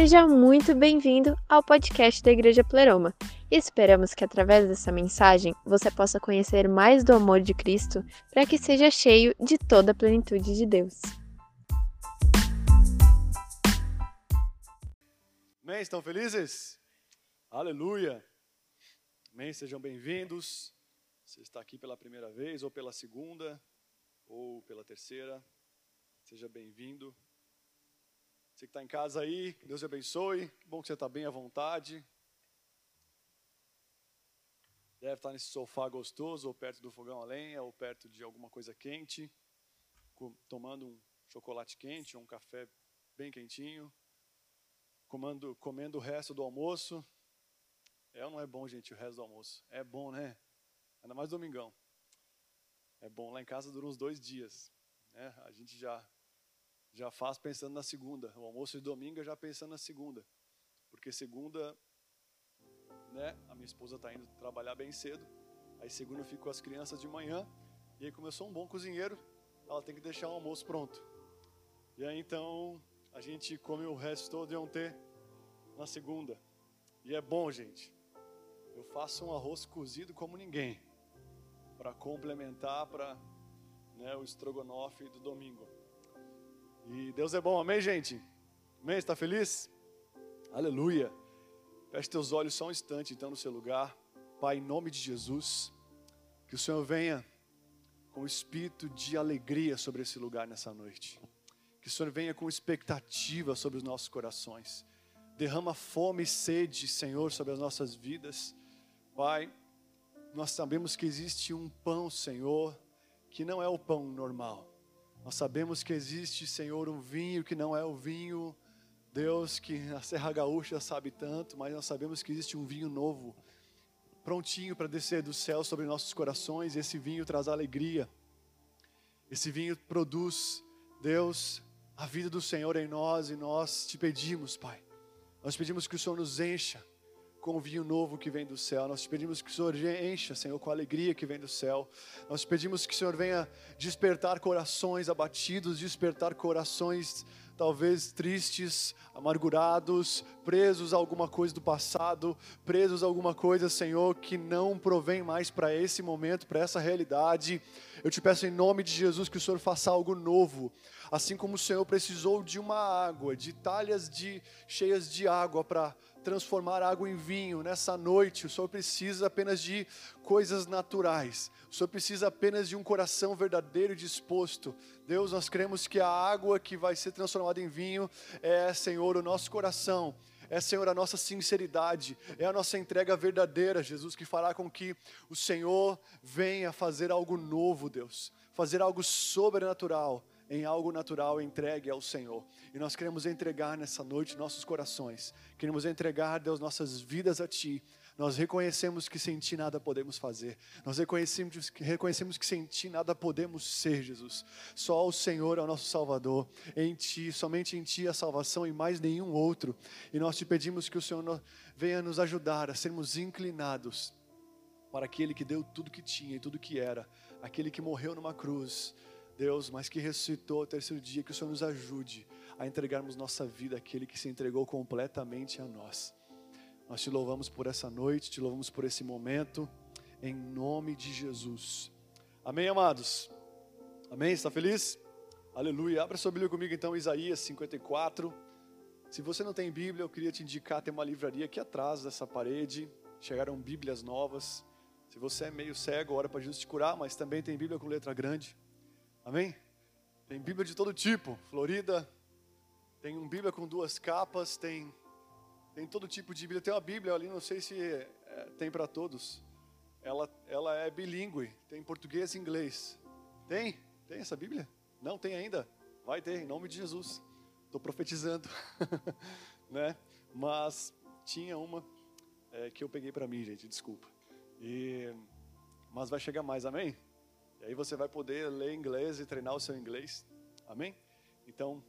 Seja muito bem-vindo ao podcast da Igreja Pleroma. Esperamos que através dessa mensagem você possa conhecer mais do amor de Cristo para que seja cheio de toda a plenitude de Deus. Amém? Estão felizes? Aleluia! Amém? Sejam bem-vindos. Você está aqui pela primeira vez, ou pela segunda, ou pela terceira. Seja bem-vindo. Você que está em casa aí, Deus te abençoe. Bom que você está bem à vontade. Deve estar nesse sofá gostoso, ou perto do fogão a lenha, ou perto de alguma coisa quente, tomando um chocolate quente, ou um café bem quentinho, comendo, comendo o resto do almoço. É ou não é bom, gente, o resto do almoço? É bom, né? Ainda mais domingão. É bom. Lá em casa dura uns dois dias. Né? A gente já já faz pensando na segunda. O almoço de domingo já pensando na segunda. Porque segunda, né, a minha esposa está indo trabalhar bem cedo. Aí segunda eu fico com as crianças de manhã. E aí sou um bom cozinheiro, ela tem que deixar o almoço pronto. E aí então a gente come o resto todo de ontem na segunda. E é bom, gente. Eu faço um arroz cozido como ninguém. Para complementar para né, o estrogonofe do domingo. E Deus é bom, amém, gente? Amém? Está feliz? Aleluia. Feche teus olhos só um instante, então, no seu lugar. Pai, em nome de Jesus, que o Senhor venha com espírito de alegria sobre esse lugar nessa noite. Que o Senhor venha com expectativa sobre os nossos corações. Derrama fome e sede, Senhor, sobre as nossas vidas. Pai, nós sabemos que existe um pão, Senhor, que não é o pão normal nós sabemos que existe, Senhor, um vinho que não é o vinho, Deus, que a Serra Gaúcha sabe tanto, mas nós sabemos que existe um vinho novo, prontinho para descer do céu sobre nossos corações, e esse vinho traz alegria, esse vinho produz, Deus, a vida do Senhor em nós, e nós te pedimos, Pai, nós pedimos que o Senhor nos encha com o vinho novo que vem do céu. Nós te pedimos que o Senhor encha, Senhor, com a alegria que vem do céu. Nós te pedimos que o Senhor venha despertar corações abatidos, despertar corações talvez tristes, amargurados, presos a alguma coisa do passado, presos a alguma coisa, Senhor, que não provém mais para esse momento, para essa realidade. Eu te peço em nome de Jesus que o Senhor faça algo novo, assim como o Senhor precisou de uma água, de talhas de cheias de água para transformar água em vinho nessa noite. O Senhor precisa apenas de coisas naturais. O Senhor precisa apenas de um coração verdadeiro e disposto. Deus, nós cremos que a água que vai ser transformada em vinho é, Senhor, o nosso coração. É, Senhor, a nossa sinceridade, é a nossa entrega verdadeira, Jesus, que fará com que o Senhor venha fazer algo novo, Deus, fazer algo sobrenatural em algo natural entregue ao Senhor. E nós queremos entregar nessa noite nossos corações, queremos entregar, Deus, nossas vidas a Ti. Nós reconhecemos que sem Ti nada podemos fazer, nós reconhecemos, reconhecemos que sem Ti nada podemos ser, Jesus. Só o Senhor é o nosso Salvador, em Ti, somente em Ti a salvação e mais nenhum outro. E nós te pedimos que o Senhor venha nos ajudar a sermos inclinados para aquele que deu tudo que tinha e tudo que era, aquele que morreu numa cruz Deus, mas que ressuscitou ao terceiro dia, que o Senhor nos ajude a entregarmos nossa vida àquele que se entregou completamente a nós. Nós te louvamos por essa noite, te louvamos por esse momento, em nome de Jesus. Amém, amados? Amém? Está feliz? Aleluia. Abra sua Bíblia comigo então, Isaías 54. Se você não tem Bíblia, eu queria te indicar, tem uma livraria aqui atrás dessa parede. Chegaram Bíblias novas. Se você é meio cego, ora para Jesus te curar, mas também tem Bíblia com letra grande. Amém? Tem Bíblia de todo tipo. Florida tem uma Bíblia com duas capas, tem tem todo tipo de Bíblia. Tem uma Bíblia ali, não sei se é, tem para todos. Ela, ela é bilíngue, tem português e inglês. Tem? Tem essa Bíblia? Não tem ainda? Vai ter, em nome de Jesus. Estou profetizando, né? Mas tinha uma é, que eu peguei para mim, gente, desculpa. E, mas vai chegar mais, amém? E aí você vai poder ler inglês e treinar o seu inglês. Amém? Então,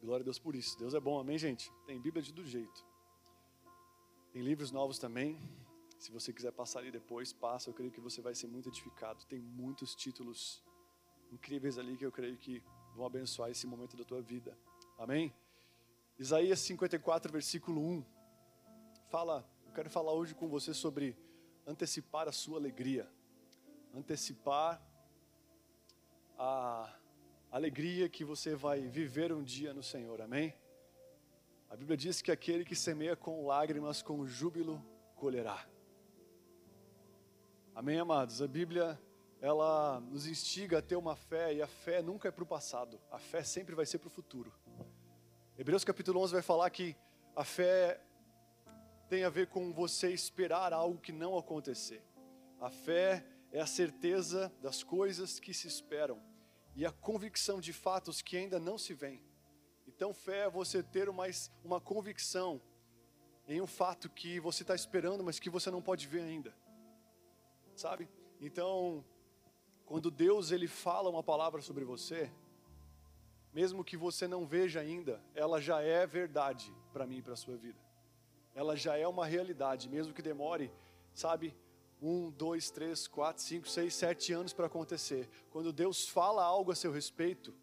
glória a Deus por isso. Deus é bom, amém, gente? Tem Bíblia de todo jeito. Tem livros novos também. Se você quiser passar ali depois, passa. Eu creio que você vai ser muito edificado. Tem muitos títulos incríveis ali que eu creio que vão abençoar esse momento da tua vida. Amém? Isaías 54, versículo 1. Fala, eu quero falar hoje com você sobre antecipar a sua alegria. Antecipar a alegria que você vai viver um dia no Senhor. Amém? A Bíblia diz que aquele que semeia com lágrimas, com júbilo colherá. Amém, amados? A Bíblia, ela nos instiga a ter uma fé, e a fé nunca é para o passado, a fé sempre vai ser para o futuro. Hebreus capítulo 11 vai falar que a fé tem a ver com você esperar algo que não acontecer. A fé é a certeza das coisas que se esperam e a convicção de fatos que ainda não se veem. Então, fé é você ter uma, uma convicção em um fato que você está esperando, mas que você não pode ver ainda. Sabe? Então, quando Deus ele fala uma palavra sobre você, mesmo que você não veja ainda, ela já é verdade para mim e para sua vida. Ela já é uma realidade, mesmo que demore, sabe, um, dois, três, quatro, cinco, seis, sete anos para acontecer. Quando Deus fala algo a seu respeito,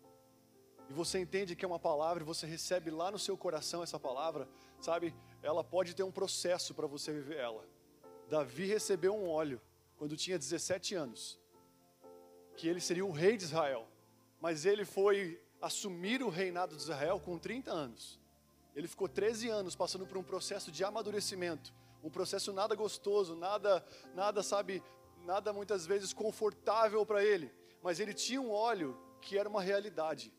e você entende que é uma palavra, e você recebe lá no seu coração essa palavra, sabe, ela pode ter um processo para você viver ela. Davi recebeu um óleo quando tinha 17 anos, que ele seria o rei de Israel, mas ele foi assumir o reinado de Israel com 30 anos. Ele ficou 13 anos passando por um processo de amadurecimento, um processo nada gostoso, nada, nada, sabe, nada muitas vezes confortável para ele, mas ele tinha um óleo que era uma realidade.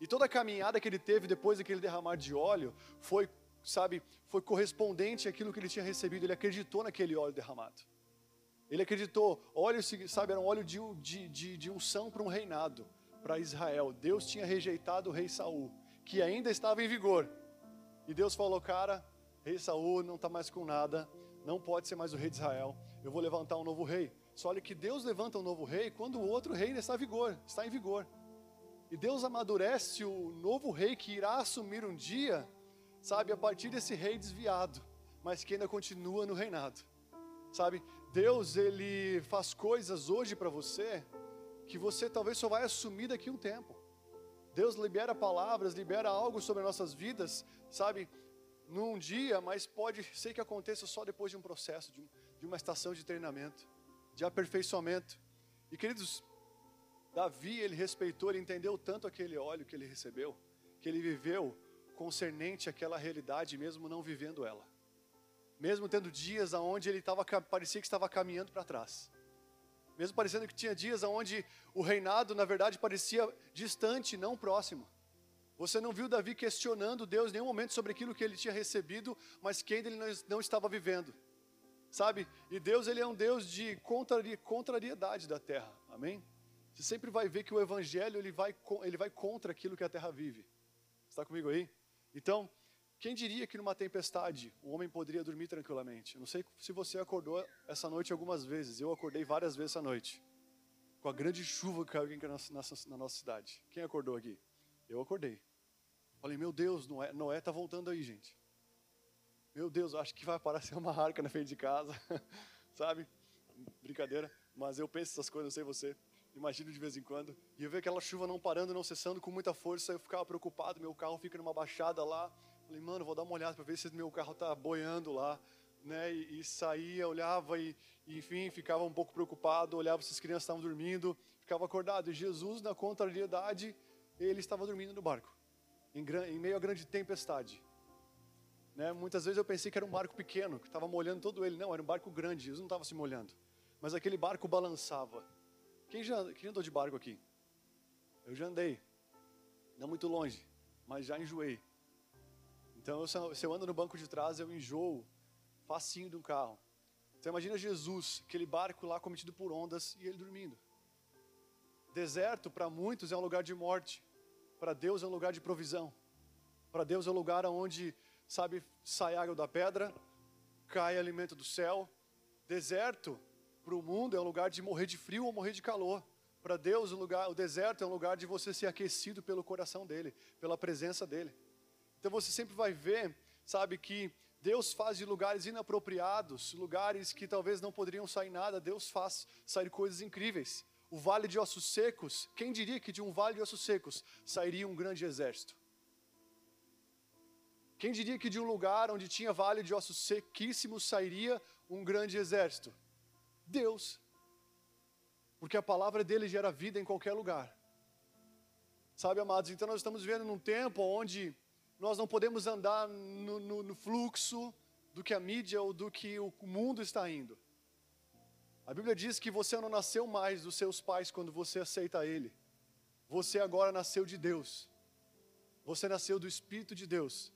E toda a caminhada que ele teve depois daquele derramar de óleo foi, sabe, foi correspondente àquilo que ele tinha recebido. Ele acreditou naquele óleo derramado. Ele acreditou, óleo, sabe, era um óleo de, de, de, de unção para um reinado para Israel. Deus tinha rejeitado o rei Saul, que ainda estava em vigor. E Deus falou: Cara, rei Saul não está mais com nada, não pode ser mais o rei de Israel. Eu vou levantar um novo rei. Só olha que Deus levanta um novo rei quando o outro rei está em vigor, está em vigor. E Deus amadurece o novo rei que irá assumir um dia, sabe, a partir desse rei desviado, mas que ainda continua no reinado. Sabe, Deus ele faz coisas hoje para você que você talvez só vai assumir daqui a um tempo. Deus libera palavras, libera algo sobre nossas vidas, sabe, num dia, mas pode ser que aconteça só depois de um processo, de, de uma estação de treinamento, de aperfeiçoamento. E queridos, Davi, ele respeitou, ele entendeu tanto aquele óleo que ele recebeu, que ele viveu concernente àquela realidade, mesmo não vivendo ela. Mesmo tendo dias onde ele tava, parecia que estava caminhando para trás mesmo parecendo que tinha dias onde o reinado, na verdade, parecia distante, não próximo. Você não viu Davi questionando Deus em nenhum momento sobre aquilo que ele tinha recebido, mas que ainda ele não estava vivendo. Sabe? E Deus, ele é um Deus de contrariedade da terra. Amém? Você sempre vai ver que o evangelho ele vai, ele vai contra aquilo que a terra vive. Está comigo aí? Então, quem diria que numa tempestade o homem poderia dormir tranquilamente? Eu não sei se você acordou essa noite algumas vezes. Eu acordei várias vezes essa noite. Com a grande chuva que caiu aqui na, nossa cidade. Quem acordou aqui? Eu acordei. Falei, meu Deus, Noé, Noé está voltando aí, gente. Meu Deus, acho que vai aparecer uma arca na frente de casa. Sabe? Brincadeira. Mas eu penso essas coisas, eu sei você. Imagino de vez em quando. E eu vejo aquela chuva não parando, não cessando, com muita força. Eu ficava preocupado. Meu carro fica numa baixada lá. Falei, mano, vou dar uma olhada para ver se meu carro está boiando lá. Né, e, e, saía, olhava e, e, enfim, ficava um pouco preocupado, olhava se as crianças estavam dormindo, ficava acordado. E Jesus, na contrariedade, ele estava dormindo no barco, em, em meio a grande tempestade. Né, muitas vezes eu pensei que era um barco pequeno, que estava molhando todo ele. Não, era um barco grande, Jesus não estava se molhando. Mas aquele barco balançava. Quem já, quem andou de barco aqui? Eu já andei, não muito longe, mas já enjoei. Então, se eu ando no banco de trás, eu enjoo facinho de um carro. Então, imagina Jesus, aquele barco lá cometido por ondas e ele dormindo. Deserto, para muitos, é um lugar de morte. Para Deus, é um lugar de provisão. Para Deus, é um lugar onde, sabe, sai água da pedra, cai alimento do céu. Deserto, para o mundo, é um lugar de morrer de frio ou morrer de calor. Para Deus, o, lugar, o deserto é um lugar de você ser aquecido pelo coração dele, pela presença dele. Então você sempre vai ver, sabe, que Deus faz de lugares inapropriados, lugares que talvez não poderiam sair nada, Deus faz sair coisas incríveis. O vale de ossos secos, quem diria que de um vale de ossos secos sairia um grande exército? Quem diria que de um lugar onde tinha vale de ossos sequíssimos sairia um grande exército? Deus. Porque a palavra dele gera vida em qualquer lugar. Sabe, amados, então nós estamos vivendo num tempo onde nós não podemos andar no, no, no fluxo do que a mídia ou do que o mundo está indo. A Bíblia diz que você não nasceu mais dos seus pais quando você aceita Ele. Você agora nasceu de Deus. Você nasceu do Espírito de Deus.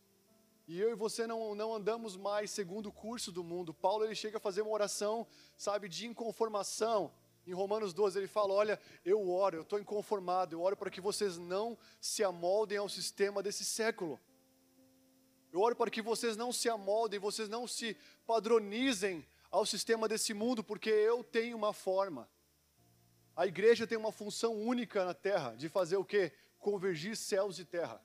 E eu e você não, não andamos mais segundo o curso do mundo. Paulo ele chega a fazer uma oração, sabe, de inconformação. Em Romanos 12 ele fala: Olha, eu oro, eu estou inconformado, eu oro para que vocês não se amoldem ao sistema desse século. Eu oro para que vocês não se amoldem, vocês não se padronizem ao sistema desse mundo, porque eu tenho uma forma. A igreja tem uma função única na terra, de fazer o quê? Convergir céus e terra.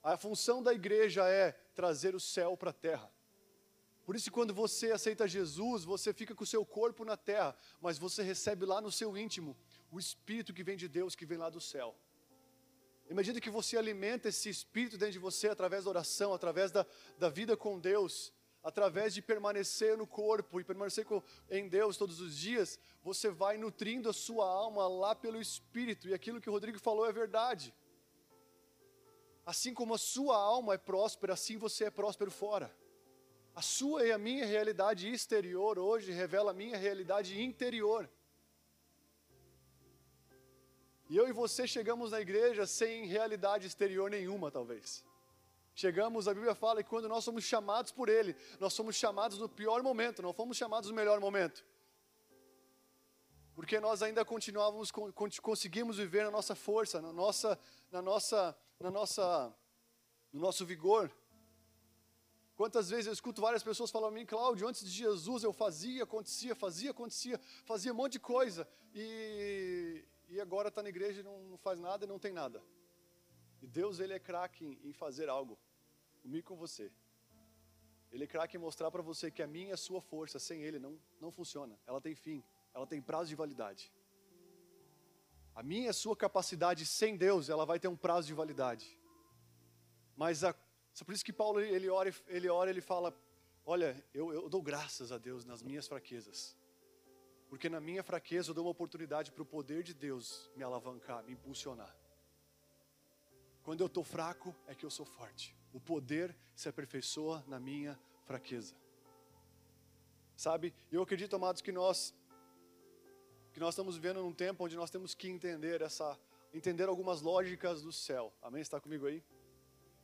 A função da igreja é trazer o céu para a terra. Por isso, quando você aceita Jesus, você fica com o seu corpo na terra, mas você recebe lá no seu íntimo o Espírito que vem de Deus, que vem lá do céu. Imagina que você alimenta esse Espírito dentro de você através da oração, através da, da vida com Deus, através de permanecer no corpo e permanecer em Deus todos os dias, você vai nutrindo a sua alma lá pelo Espírito, e aquilo que o Rodrigo falou é verdade. Assim como a sua alma é próspera, assim você é próspero fora. A sua e a minha realidade exterior hoje revela a minha realidade interior. E eu e você chegamos na igreja sem realidade exterior nenhuma, talvez. Chegamos, a Bíblia fala que quando nós somos chamados por Ele, nós somos chamados no pior momento, não fomos chamados no melhor momento. Porque nós ainda continuávamos, conseguimos viver na nossa força, na nossa, na nossa na nossa, no nosso vigor. Quantas vezes eu escuto várias pessoas falando a mim, Cláudio, antes de Jesus eu fazia, acontecia, fazia, acontecia, fazia um monte de coisa, e, e agora está na igreja e não, não, faz nada e não tem nada. E Deus, Ele é craque em, fazer algo, comigo com você. Ele é craque em mostrar para você que a minha e a sua força, sem Ele, não, não funciona. Ela tem fim, ela tem prazo de validade. A minha e a sua capacidade sem Deus, ela vai ter um prazo de validade. Mas a, por isso que Paulo ele ora, ele ora, ele fala: Olha, eu, eu dou graças a Deus nas minhas fraquezas, porque na minha fraqueza eu dou uma oportunidade para o poder de Deus me alavancar, me impulsionar. Quando eu estou fraco, é que eu sou forte. O poder se aperfeiçoa na minha fraqueza. Sabe? Eu acredito, amados, que nós que nós estamos vivendo num tempo onde nós temos que entender essa, entender algumas lógicas do céu. Amém? Está comigo aí?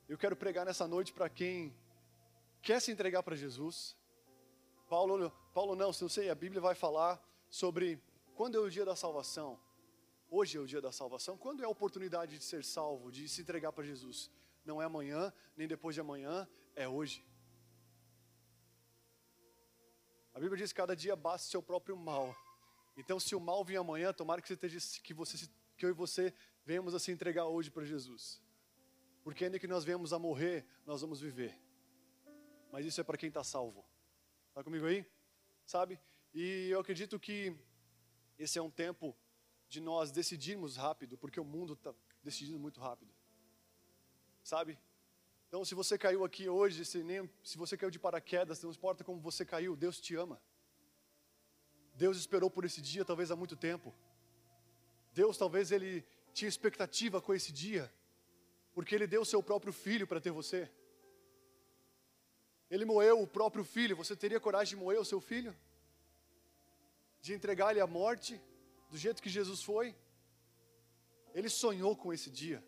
Eu quero pregar nessa noite para quem quer se entregar para Jesus. Paulo, Paulo não, se não sei, a Bíblia vai falar sobre quando é o dia da salvação. Hoje é o dia da salvação. Quando é a oportunidade de ser salvo, de se entregar para Jesus? Não é amanhã, nem depois de amanhã, é hoje. A Bíblia diz que cada dia basta o seu próprio mal. Então, se o mal vir amanhã, tomara que você, esteja, que, você, que eu e você venhamos a se entregar hoje para Jesus. Porque ainda que nós venhamos a morrer, nós vamos viver. Mas isso é para quem está salvo. Está comigo aí? Sabe? E eu acredito que esse é um tempo de nós decidirmos rápido, porque o mundo está decidindo muito rápido. Sabe? Então, se você caiu aqui hoje, se, nem, se você caiu de paraquedas, não importa como você caiu, Deus te ama. Deus esperou por esse dia talvez há muito tempo. Deus talvez ele tinha expectativa com esse dia, porque ele deu seu próprio filho para ter você. Ele moeu o próprio filho. Você teria coragem de moer o seu filho? De entregar ele à morte, do jeito que Jesus foi? Ele sonhou com esse dia.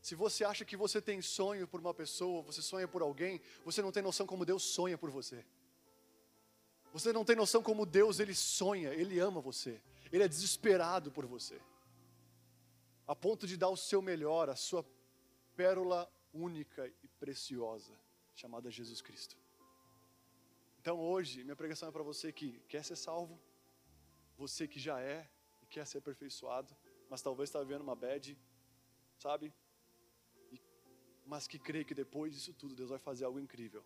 Se você acha que você tem sonho por uma pessoa, você sonha por alguém, você não tem noção como Deus sonha por você. Você não tem noção como Deus ele sonha, ele ama você, ele é desesperado por você, a ponto de dar o seu melhor, a sua pérola única e preciosa, chamada Jesus Cristo. Então hoje, minha pregação é para você que quer ser salvo, você que já é quer ser aperfeiçoado, mas talvez está vivendo uma bad, sabe? mas que crê que depois disso tudo Deus vai fazer algo incrível.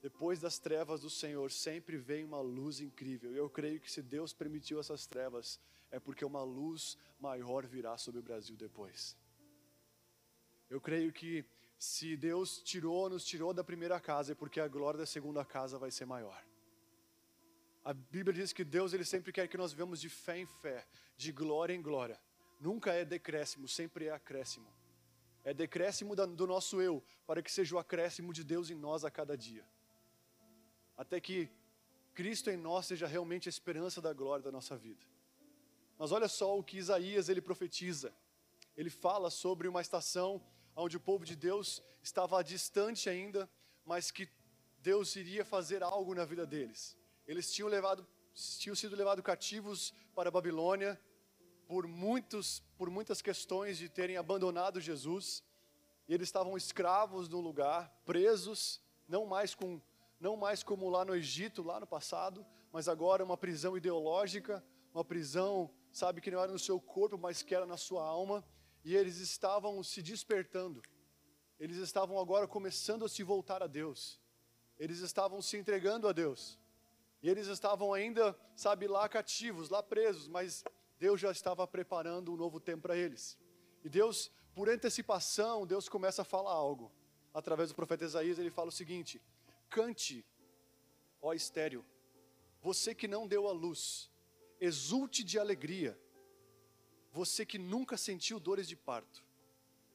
Depois das trevas do Senhor sempre vem uma luz incrível. Eu creio que se Deus permitiu essas trevas, é porque uma luz maior virá sobre o Brasil depois. Eu creio que se Deus tirou, nos tirou da primeira casa, é porque a glória da segunda casa vai ser maior. A Bíblia diz que Deus ele sempre quer que nós vivamos de fé em fé, de glória em glória. Nunca é decréscimo, sempre é acréscimo. É decréscimo do nosso eu, para que seja o acréscimo de Deus em nós a cada dia. Até que Cristo em nós seja realmente a esperança da glória da nossa vida. Mas olha só o que Isaías ele profetiza. Ele fala sobre uma estação onde o povo de Deus estava distante ainda, mas que Deus iria fazer algo na vida deles. Eles tinham, levado, tinham sido levados cativos para a Babilônia por, muitos, por muitas questões de terem abandonado Jesus. E eles estavam escravos num lugar, presos, não mais, com, não mais como lá no Egito, lá no passado, mas agora uma prisão ideológica, uma prisão, sabe, que não era no seu corpo, mas que era na sua alma e eles estavam se despertando. Eles estavam agora começando a se voltar a Deus. Eles estavam se entregando a Deus. E eles estavam ainda, sabe, lá cativos, lá presos, mas Deus já estava preparando um novo tempo para eles. E Deus, por antecipação, Deus começa a falar algo. Através do profeta Isaías, ele fala o seguinte: Cante, ó estéreo, você que não deu a luz, exulte de alegria, você que nunca sentiu dores de parto,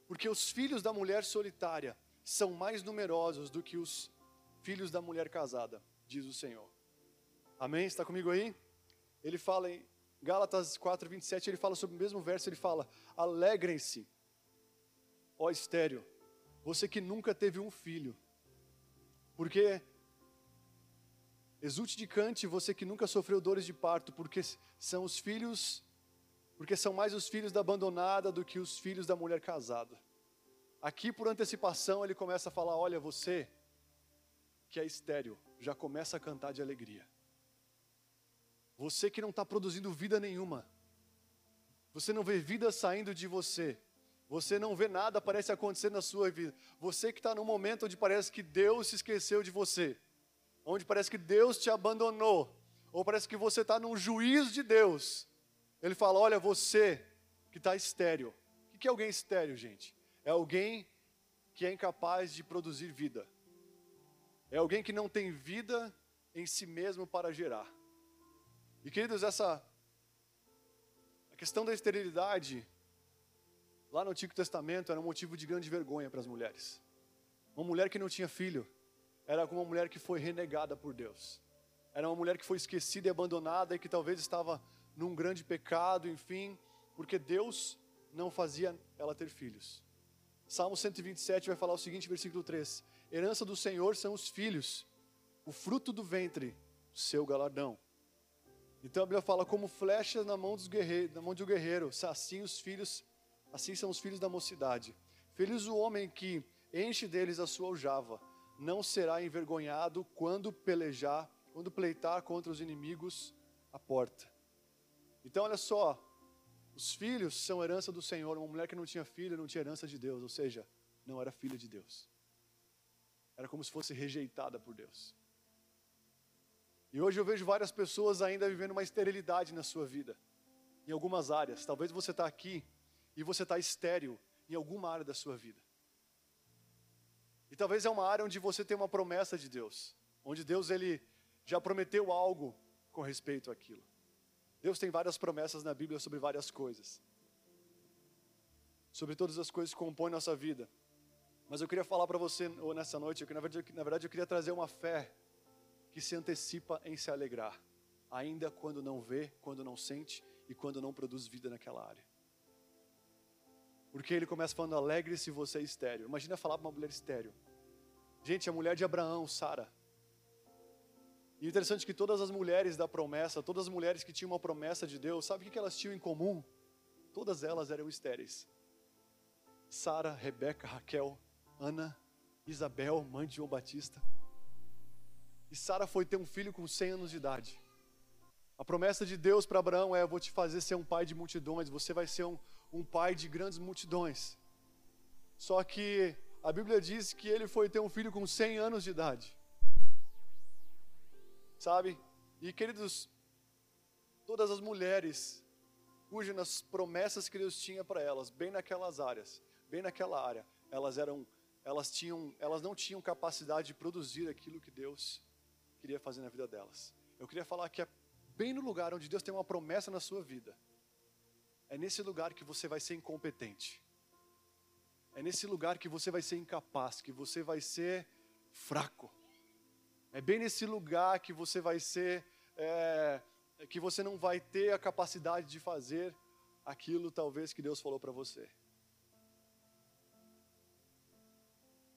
porque os filhos da mulher solitária são mais numerosos do que os filhos da mulher casada, diz o Senhor. Amém? Está comigo aí? Ele fala em Gálatas 4, 27, ele fala sobre o mesmo verso, ele fala: Alegrem-se, ó estéreo, você que nunca teve um filho, porque exulte de cante, você que nunca sofreu dores de parto, porque são os filhos porque são mais os filhos da abandonada do que os filhos da mulher casada. Aqui, por antecipação, ele começa a falar: Olha, você que é estéreo, já começa a cantar de alegria. Você que não está produzindo vida nenhuma, você não vê vida saindo de você, você não vê nada parece acontecer na sua vida. Você que está num momento onde parece que Deus se esqueceu de você, onde parece que Deus te abandonou, ou parece que você está num juízo de Deus. Ele fala: Olha, você que está estéreo. O que é alguém estéreo, gente? É alguém que é incapaz de produzir vida. É alguém que não tem vida em si mesmo para gerar. E queridos, essa a questão da esterilidade lá no Antigo Testamento era um motivo de grande vergonha para as mulheres. Uma mulher que não tinha filho era como uma mulher que foi renegada por Deus. Era uma mulher que foi esquecida e abandonada e que talvez estava num grande pecado, enfim, porque Deus não fazia ela ter filhos. Salmo 127 vai falar o seguinte, versículo 3: Herança do Senhor são os filhos, o fruto do ventre, o seu galardão. Então a Bíblia fala como flechas na mão dos guerreiros, na mão de um guerreiro, assim os filhos, assim são os filhos da mocidade. Feliz o homem que enche deles a sua aljava, não será envergonhado quando pelejar, quando pleitar contra os inimigos a porta. Então, olha só, os filhos são herança do Senhor. Uma mulher que não tinha filho não tinha herança de Deus, ou seja, não era filha de Deus. Era como se fosse rejeitada por Deus. E hoje eu vejo várias pessoas ainda vivendo uma esterilidade na sua vida, em algumas áreas. Talvez você está aqui e você está estéril em alguma área da sua vida. E talvez é uma área onde você tem uma promessa de Deus, onde Deus ele já prometeu algo com respeito àquilo. Deus tem várias promessas na Bíblia sobre várias coisas. Sobre todas as coisas que compõem nossa vida. Mas eu queria falar para você nessa noite, que na verdade, na verdade eu queria trazer uma fé que se antecipa em se alegrar, ainda quando não vê, quando não sente e quando não produz vida naquela área. Porque ele começa falando: alegre-se você é estéreo. Imagina falar para uma mulher estéreo. Gente, a mulher de Abraão, Sara, e interessante que todas as mulheres da promessa, todas as mulheres que tinham uma promessa de Deus, sabe o que elas tinham em comum? Todas elas eram estéreis. Sara, Rebeca, Raquel, Ana, Isabel, mãe de João Batista. E Sara foi ter um filho com 100 anos de idade. A promessa de Deus para Abraão é: Eu vou te fazer ser um pai de multidões, você vai ser um, um pai de grandes multidões. Só que a Bíblia diz que ele foi ter um filho com 100 anos de idade sabe? E queridos, todas as mulheres cujas promessas que Deus tinha para elas, bem naquelas áreas, bem naquela área, elas eram elas, tinham, elas não tinham capacidade de produzir aquilo que Deus queria fazer na vida delas. Eu queria falar que é bem no lugar onde Deus tem uma promessa na sua vida. É nesse lugar que você vai ser incompetente. É nesse lugar que você vai ser incapaz, que você vai ser fraco. É bem nesse lugar que você vai ser, é, que você não vai ter a capacidade de fazer aquilo talvez que Deus falou para você.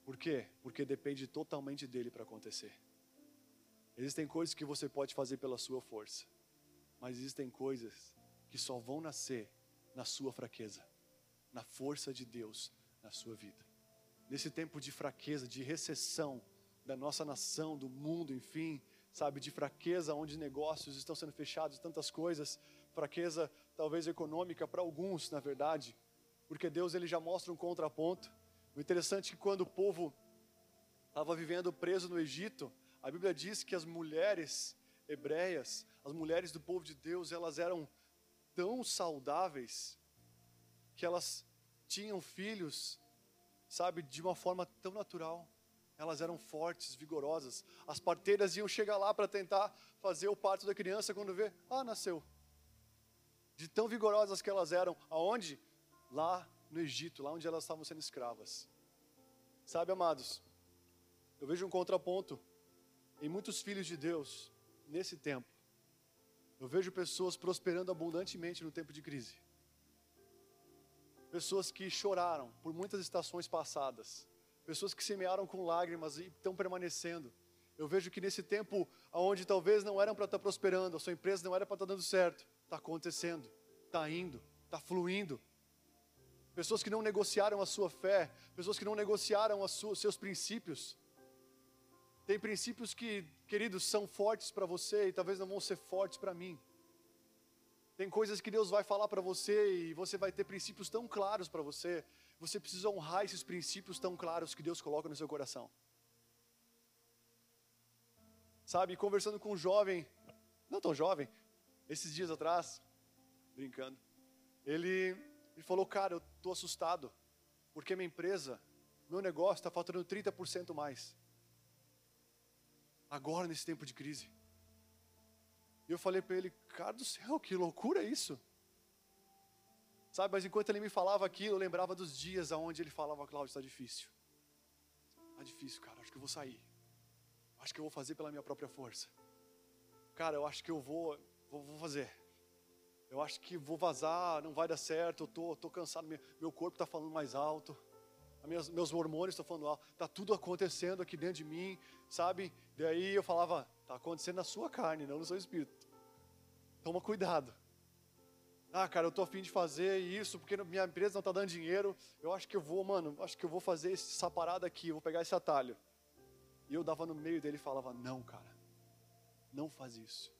Por quê? Porque depende totalmente dele para acontecer. Existem coisas que você pode fazer pela sua força, mas existem coisas que só vão nascer na sua fraqueza, na força de Deus na sua vida. Nesse tempo de fraqueza, de recessão da nossa nação, do mundo, enfim, sabe, de fraqueza onde negócios estão sendo fechados, tantas coisas, fraqueza talvez econômica para alguns, na verdade, porque Deus ele já mostra um contraponto. O interessante é que quando o povo estava vivendo preso no Egito, a Bíblia diz que as mulheres hebreias, as mulheres do povo de Deus, elas eram tão saudáveis que elas tinham filhos, sabe, de uma forma tão natural. Elas eram fortes, vigorosas. As parteiras iam chegar lá para tentar fazer o parto da criança quando vê, ah, nasceu. De tão vigorosas que elas eram, aonde? Lá no Egito, lá onde elas estavam sendo escravas. Sabe, amados, eu vejo um contraponto em muitos filhos de Deus nesse tempo. Eu vejo pessoas prosperando abundantemente no tempo de crise. Pessoas que choraram por muitas estações passadas. Pessoas que semearam com lágrimas e estão permanecendo. Eu vejo que nesse tempo, onde talvez não eram para estar prosperando, a sua empresa não era para estar dando certo, está acontecendo, está indo, está fluindo. Pessoas que não negociaram a sua fé, pessoas que não negociaram os seus princípios. Tem princípios que, queridos, são fortes para você e talvez não vão ser fortes para mim. Tem coisas que Deus vai falar para você e você vai ter princípios tão claros para você. Você precisa honrar esses princípios tão claros que Deus coloca no seu coração. Sabe, conversando com um jovem, não tão jovem, esses dias atrás, brincando, ele, ele falou: Cara, eu estou assustado, porque minha empresa, meu negócio está faturando 30% mais. Agora, nesse tempo de crise. E eu falei para ele, cara do céu, que loucura isso. Sabe, mas enquanto ele me falava aquilo, eu lembrava dos dias aonde ele falava, Cláudio, está difícil. Está difícil, cara, acho que eu vou sair. Acho que eu vou fazer pela minha própria força. Cara, eu acho que eu vou, vou, vou fazer. Eu acho que vou vazar, não vai dar certo, eu tô, tô cansado, meu, corpo está falando mais alto. Meus, meus hormônios estão falando alto. Está tudo acontecendo aqui dentro de mim, sabe? Daí eu falava, Está acontecendo na sua carne, não no seu espírito. Toma cuidado. Ah, cara, eu tô afim de fazer isso porque minha empresa não está dando dinheiro. Eu acho que eu vou, mano, acho que eu vou fazer essa parada aqui, vou pegar esse atalho. E eu dava no meio dele e falava: Não, cara, não faz isso.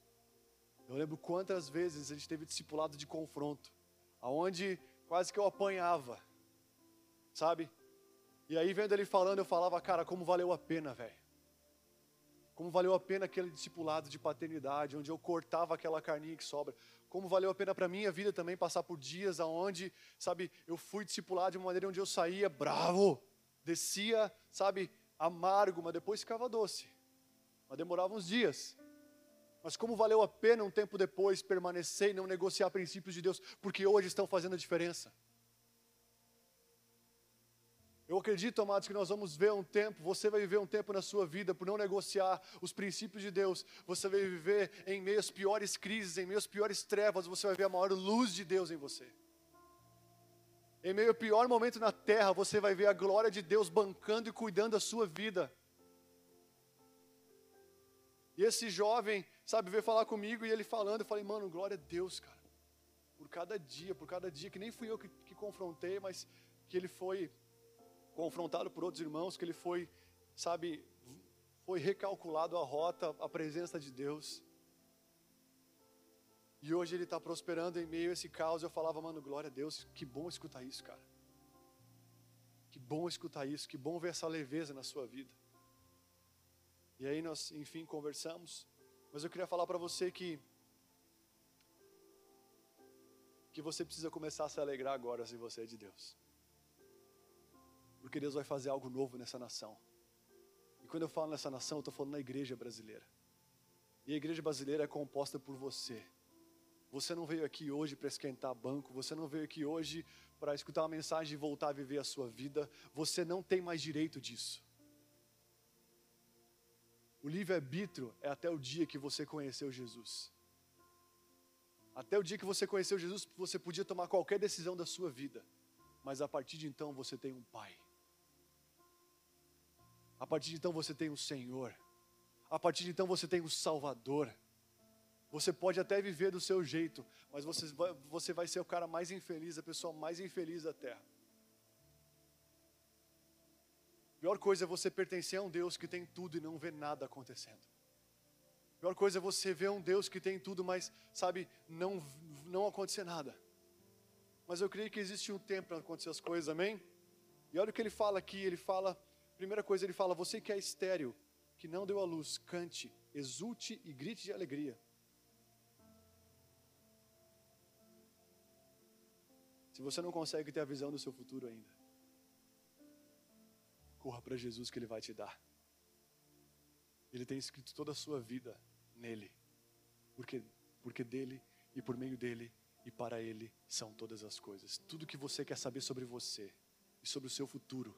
Eu lembro quantas vezes a gente teve discipulado de confronto, aonde quase que eu apanhava, sabe? E aí, vendo ele falando, eu falava: Cara, como valeu a pena, velho. Como valeu a pena aquele discipulado de paternidade, onde eu cortava aquela carninha que sobra. Como valeu a pena para minha vida também passar por dias aonde, sabe, eu fui discipulado de uma maneira onde eu saía bravo, descia, sabe, amargo, mas depois ficava doce. Mas demorava uns dias. Mas como valeu a pena um tempo depois permanecer e não negociar princípios de Deus, porque hoje estão fazendo a diferença. Eu acredito, amados, que nós vamos ver um tempo, você vai viver um tempo na sua vida por não negociar os princípios de Deus. Você vai viver em meio às piores crises, em meio às piores trevas, você vai ver a maior luz de Deus em você. Em meio ao pior momento na terra, você vai ver a glória de Deus bancando e cuidando da sua vida. E esse jovem, sabe, veio falar comigo e ele falando, eu falei, mano, glória a Deus, cara. Por cada dia, por cada dia, que nem fui eu que, que confrontei, mas que ele foi confrontado por outros irmãos, que ele foi, sabe, foi recalculado a rota, a presença de Deus. E hoje ele está prosperando em meio a esse caos. Eu falava, mano, glória a Deus, que bom escutar isso, cara. Que bom escutar isso, que bom ver essa leveza na sua vida. E aí nós, enfim, conversamos. Mas eu queria falar para você que que você precisa começar a se alegrar agora se você é de Deus. Porque Deus vai fazer algo novo nessa nação. E quando eu falo nessa nação, eu estou falando na igreja brasileira. E a igreja brasileira é composta por você. Você não veio aqui hoje para esquentar banco, você não veio aqui hoje para escutar uma mensagem e voltar a viver a sua vida. Você não tem mais direito disso. O livre-arbítrio é até o dia que você conheceu Jesus. Até o dia que você conheceu Jesus, você podia tomar qualquer decisão da sua vida. Mas a partir de então você tem um Pai. A partir de então você tem um Senhor. A partir de então você tem um Salvador. Você pode até viver do seu jeito, mas você vai, você vai ser o cara mais infeliz, a pessoa mais infeliz da terra. Pior coisa é você pertencer a um Deus que tem tudo e não ver nada acontecendo. Pior coisa é você ver um Deus que tem tudo, mas, sabe, não, não acontecer nada. Mas eu creio que existe um tempo para acontecer as coisas, amém? E olha o que ele fala aqui: ele fala, primeira coisa, ele fala, você que é estéreo, que não deu a luz, cante, exulte e grite de alegria. Se você não consegue ter a visão do seu futuro ainda, corra para Jesus que Ele vai te dar. Ele tem escrito toda a sua vida nele, porque, porque dele e por meio dele e para ele são todas as coisas. Tudo que você quer saber sobre você e sobre o seu futuro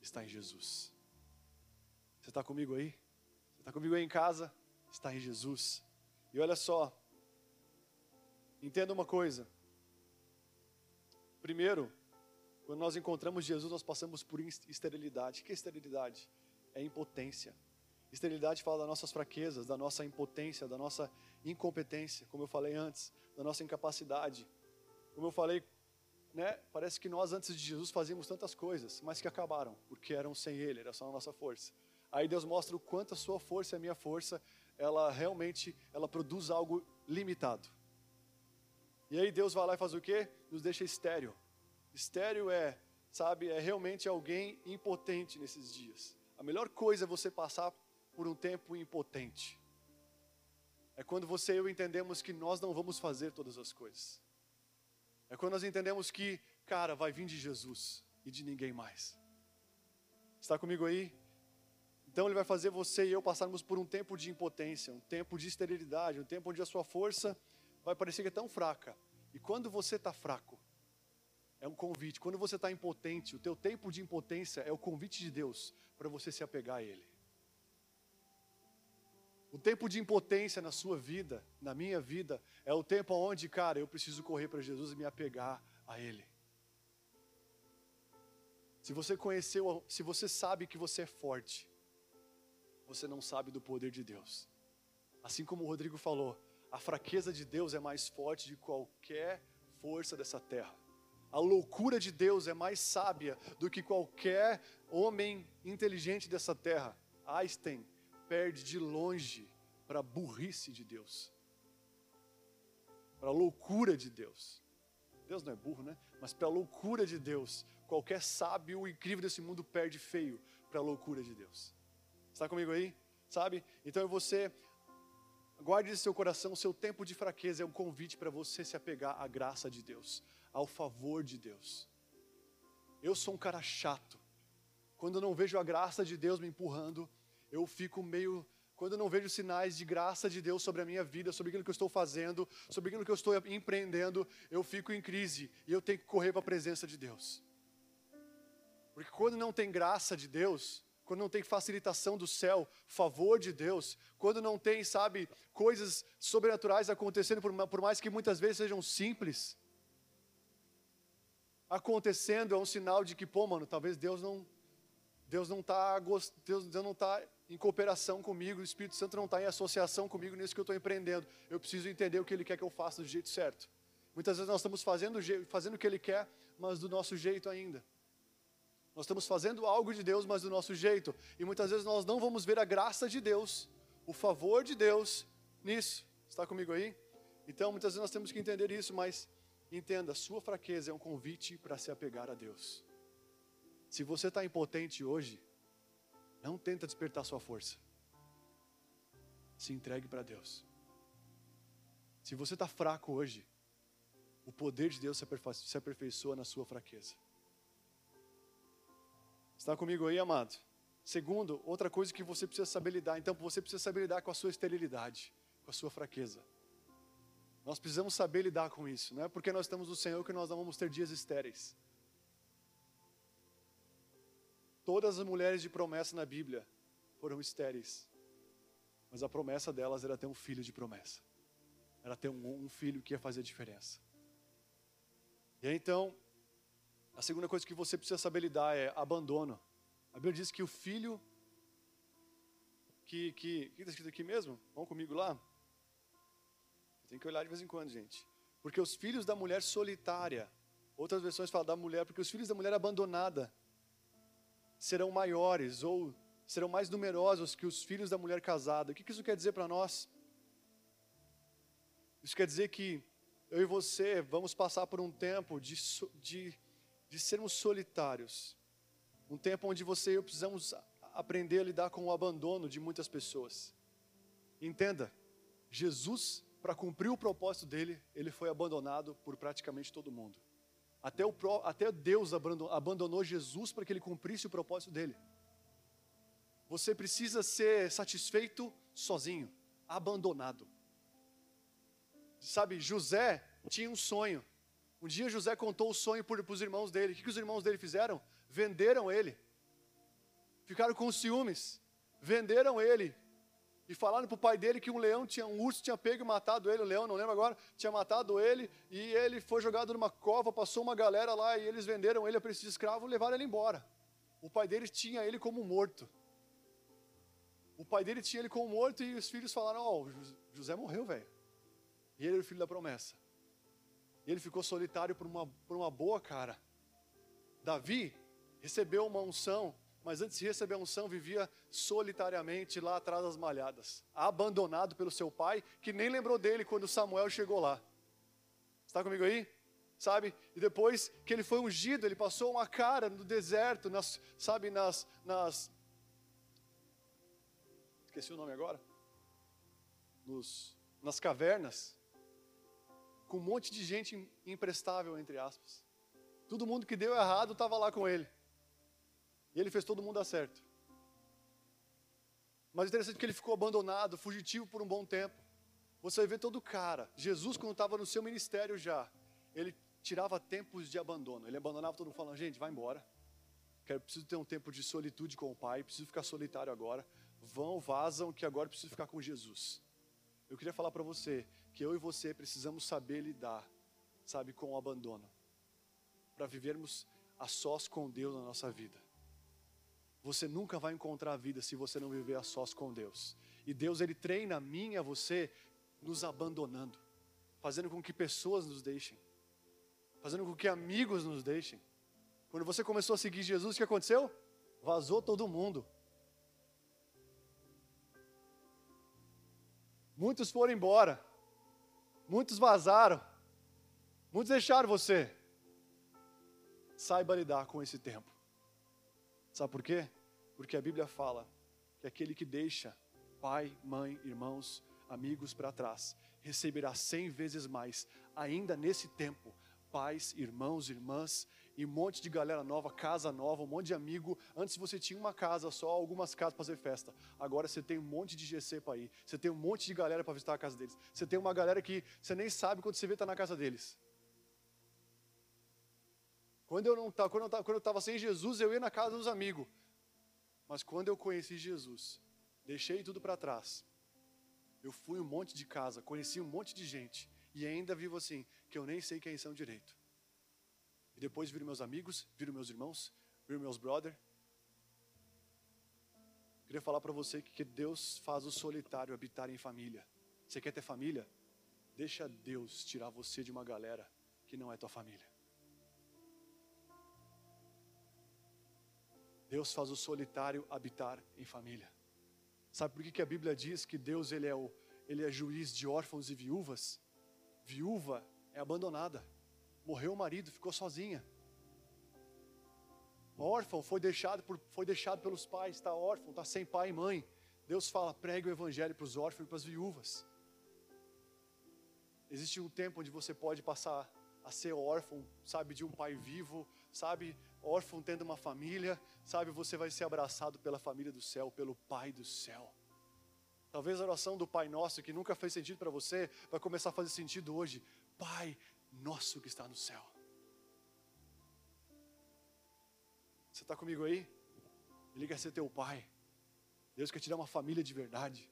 está em Jesus. Você está comigo aí? Você está comigo aí em casa? Está em Jesus. E olha só, entenda uma coisa. Primeiro, quando nós encontramos Jesus, nós passamos por esterilidade. O que é esterilidade? É impotência. Esterilidade fala das nossas fraquezas, da nossa impotência, da nossa incompetência, como eu falei antes, da nossa incapacidade. Como eu falei, né, parece que nós antes de Jesus fazíamos tantas coisas, mas que acabaram, porque eram sem Ele, era só a nossa força. Aí Deus mostra o quanto a sua força e a minha força, ela realmente, ela produz algo limitado. E aí Deus vai lá e faz o quê? Nos deixa estéreo. Estéreo é, sabe, é realmente alguém impotente nesses dias. A melhor coisa é você passar por um tempo impotente. É quando você e eu entendemos que nós não vamos fazer todas as coisas. É quando nós entendemos que, cara, vai vir de Jesus e de ninguém mais. Está comigo aí? Então ele vai fazer você e eu passarmos por um tempo de impotência, um tempo de esterilidade, um tempo onde a sua força vai parecer que é tão fraca. E quando você está fraco, é um convite. Quando você está impotente, o teu tempo de impotência é o convite de Deus para você se apegar a Ele. O tempo de impotência na sua vida, na minha vida, é o tempo onde, cara, eu preciso correr para Jesus e me apegar a Ele. Se você conheceu, se você sabe que você é forte, você não sabe do poder de Deus. Assim como o Rodrigo falou, a fraqueza de Deus é mais forte de qualquer força dessa terra. A loucura de Deus é mais sábia do que qualquer homem inteligente dessa terra. Einstein perde de longe para a burrice de Deus, para a loucura de Deus. Deus não é burro, né? Mas para a loucura de Deus, qualquer sábio incrível desse mundo perde feio para a loucura de Deus. Está comigo aí? Sabe? Então você guarde em seu coração, seu tempo de fraqueza é um convite para você se apegar à graça de Deus ao favor de Deus. Eu sou um cara chato. Quando eu não vejo a graça de Deus me empurrando, eu fico meio. Quando eu não vejo sinais de graça de Deus sobre a minha vida, sobre aquilo que eu estou fazendo, sobre aquilo que eu estou empreendendo, eu fico em crise e eu tenho que correr para a presença de Deus. Porque quando não tem graça de Deus, quando não tem facilitação do céu, favor de Deus, quando não tem, sabe, coisas sobrenaturais acontecendo, por mais que muitas vezes sejam simples, acontecendo é um sinal de que, pô, mano, talvez Deus não Deus não está Deus, não tá em cooperação comigo, o Espírito Santo não está em associação comigo nisso que eu estou empreendendo. Eu preciso entender o que Ele quer que eu faça do jeito certo. Muitas vezes nós estamos fazendo, fazendo o que Ele quer, mas do nosso jeito ainda. Nós estamos fazendo algo de Deus, mas do nosso jeito. E muitas vezes nós não vamos ver a graça de Deus, o favor de Deus nisso. Está comigo aí? Então, muitas vezes nós temos que entender isso, mas Entenda, sua fraqueza é um convite para se apegar a Deus. Se você está impotente hoje, não tenta despertar sua força. Se entregue para Deus. Se você está fraco hoje, o poder de Deus se aperfeiçoa na sua fraqueza. Está comigo aí, amado? Segundo, outra coisa que você precisa saber lidar. Então, você precisa saber lidar com a sua esterilidade, com a sua fraqueza. Nós precisamos saber lidar com isso. Não é porque nós estamos no Senhor que nós não vamos ter dias estéreis. Todas as mulheres de promessa na Bíblia foram estéreis. Mas a promessa delas era ter um filho de promessa. Era ter um, um filho que ia fazer diferença. E aí, então, a segunda coisa que você precisa saber lidar é abandono. A Bíblia diz que o filho que que que está escrito aqui mesmo? Vamos comigo lá. Tem que olhar de vez em quando, gente. Porque os filhos da mulher solitária, outras versões falam da mulher, porque os filhos da mulher abandonada serão maiores ou serão mais numerosos que os filhos da mulher casada. O que isso quer dizer para nós? Isso quer dizer que eu e você vamos passar por um tempo de, de, de sermos solitários. Um tempo onde você e eu precisamos aprender a lidar com o abandono de muitas pessoas. Entenda, Jesus, para cumprir o propósito dele, ele foi abandonado por praticamente todo mundo. Até, o, até Deus abandonou Jesus para que ele cumprisse o propósito dele. Você precisa ser satisfeito sozinho, abandonado. Sabe, José tinha um sonho. Um dia José contou o sonho para os irmãos dele. O que, que os irmãos dele fizeram? Venderam ele. Ficaram com ciúmes. Venderam ele. E falaram para o pai dele que um leão tinha, um urso tinha pego e matado ele, o leão, não lembro agora, tinha matado ele, e ele foi jogado numa cova, passou uma galera lá, e eles venderam ele a preço de escravo e levaram ele embora. O pai dele tinha ele como morto. O pai dele tinha ele como morto, e os filhos falaram: Ó, oh, José morreu, velho. E ele era o filho da promessa. E ele ficou solitário por uma, por uma boa cara. Davi recebeu uma unção, mas antes de receber a unção, vivia solitariamente lá atrás das malhadas, abandonado pelo seu pai, que nem lembrou dele quando Samuel chegou lá. Está comigo aí? Sabe? E depois que ele foi ungido, ele passou uma cara no deserto, nas, sabe, nas, nas. Esqueci o nome agora. Nos, nas cavernas com um monte de gente imprestável, entre aspas. Todo mundo que deu errado estava lá com ele. E ele fez todo mundo dar certo. Mas interessante é que ele ficou abandonado, fugitivo por um bom tempo. Você vê todo cara. Jesus, quando estava no seu ministério já, ele tirava tempos de abandono. Ele abandonava todo mundo falando, gente, vai embora. Quero, preciso ter um tempo de solitude com o Pai, preciso ficar solitário agora. Vão, vazam, que agora preciso ficar com Jesus. Eu queria falar para você que eu e você precisamos saber lidar, sabe, com o abandono, para vivermos a sós com Deus na nossa vida. Você nunca vai encontrar a vida se você não viver a sós com Deus. E Deus ele treina a mim e a você nos abandonando, fazendo com que pessoas nos deixem, fazendo com que amigos nos deixem. Quando você começou a seguir Jesus, o que aconteceu? Vazou todo mundo. Muitos foram embora. Muitos vazaram. Muitos deixaram você. Saiba lidar com esse tempo. Sabe por quê? Porque a Bíblia fala que aquele que deixa pai, mãe, irmãos, amigos para trás, receberá cem vezes mais, ainda nesse tempo, pais, irmãos, irmãs e um monte de galera nova, casa nova, um monte de amigo. Antes você tinha uma casa só, algumas casas para fazer festa. Agora você tem um monte de GC para ir. Você tem um monte de galera para visitar a casa deles. Você tem uma galera que você nem sabe quando você vê tá na casa deles. Quando eu não quando eu quando eu estava sem Jesus, eu ia na casa dos amigos. Mas quando eu conheci Jesus, deixei tudo para trás. Eu fui um monte de casa, conheci um monte de gente e ainda vivo assim, que eu nem sei quem são direito. E depois viram meus amigos, viram meus irmãos, viram meus brother. Queria falar para você que Deus faz o solitário habitar em família. Você quer ter família? Deixa Deus tirar você de uma galera que não é tua família. Deus faz o solitário habitar em família. Sabe por que, que a Bíblia diz que Deus ele é, o, ele é juiz de órfãos e viúvas? Viúva é abandonada morreu o marido, ficou sozinha. Órfão, foi deixado, por, foi deixado pelos pais, está órfão, está sem pai e mãe. Deus fala, pregue o evangelho para os órfãos e para as viúvas. Existe um tempo onde você pode passar a ser órfão, sabe, de um pai vivo, sabe, órfão tendo uma família, sabe, você vai ser abraçado pela família do céu, pelo Pai do céu. Talvez a oração do Pai Nosso, que nunca fez sentido para você, vai começar a fazer sentido hoje. Pai Nosso que está no céu. Você está comigo aí? Ele quer ser teu pai. Deus quer te dar uma família de verdade.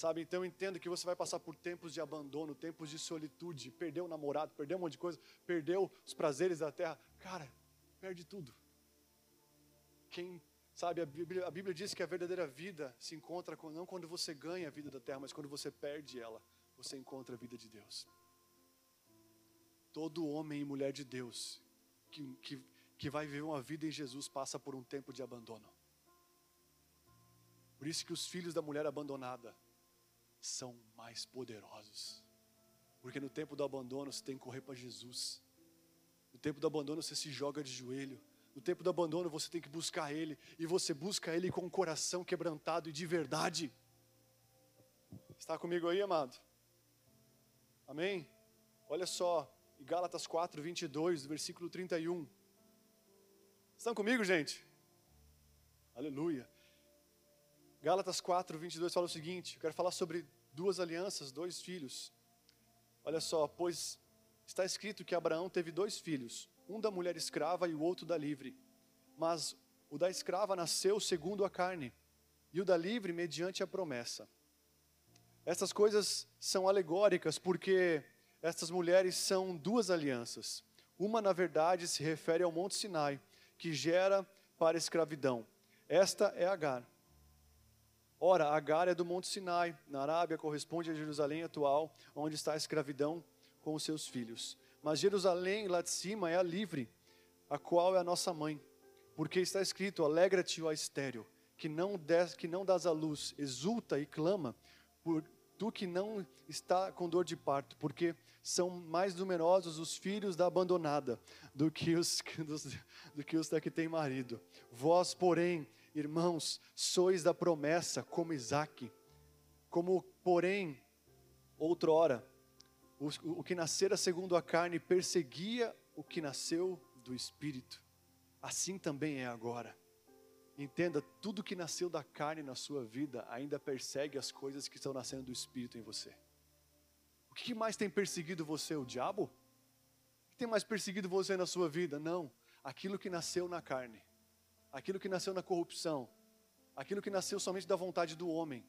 Sabe, então entenda que você vai passar por tempos de abandono, tempos de solitude, perdeu o namorado, perdeu um monte de coisa, perdeu os prazeres da terra. Cara, perde tudo. Quem, sabe, a Bíblia, a Bíblia diz que a verdadeira vida se encontra não quando você ganha a vida da terra, mas quando você perde ela, você encontra a vida de Deus. Todo homem e mulher de Deus que, que que vai viver uma vida em Jesus passa por um tempo de abandono. Por isso que os filhos da mulher abandonada são mais poderosos. Porque no tempo do abandono você tem que correr para Jesus. No tempo do abandono você se joga de joelho. No tempo do abandono você tem que buscar Ele. E você busca Ele com o coração quebrantado e de verdade. Está comigo aí, amado? Amém? Olha só, em Gálatas 4, 22, versículo 31. Estão comigo, gente? Aleluia. Gálatas 4, 22 fala o seguinte: eu quero falar sobre duas alianças, dois filhos. Olha só, pois está escrito que Abraão teve dois filhos, um da mulher escrava e o outro da livre. Mas o da escrava nasceu segundo a carne, e o da livre mediante a promessa. Essas coisas são alegóricas porque estas mulheres são duas alianças. Uma, na verdade, se refere ao Monte Sinai, que gera para a escravidão. Esta é Agar. Ora, Agar é do Monte Sinai, na Arábia, corresponde a Jerusalém atual, onde está a escravidão com os seus filhos. Mas Jerusalém, lá de cima, é a livre, a qual é a nossa mãe. Porque está escrito: Alegra-te, ó estéreo, que não, des, que não dás a luz, exulta e clama, por tu que não está com dor de parto, porque são mais numerosos os filhos da abandonada do que os, do que os da que tem marido. Vós, porém, irmãos, sois da promessa, como Isaac. Como, porém, outrora, o, o que nascera segundo a carne perseguia o que nasceu do Espírito. Assim também é agora. Entenda, tudo que nasceu da carne na sua vida ainda persegue as coisas que estão nascendo do Espírito em você. O que mais tem perseguido você? O diabo? O que tem mais perseguido você na sua vida? Não. Aquilo que nasceu na carne, aquilo que nasceu na corrupção, aquilo que nasceu somente da vontade do homem.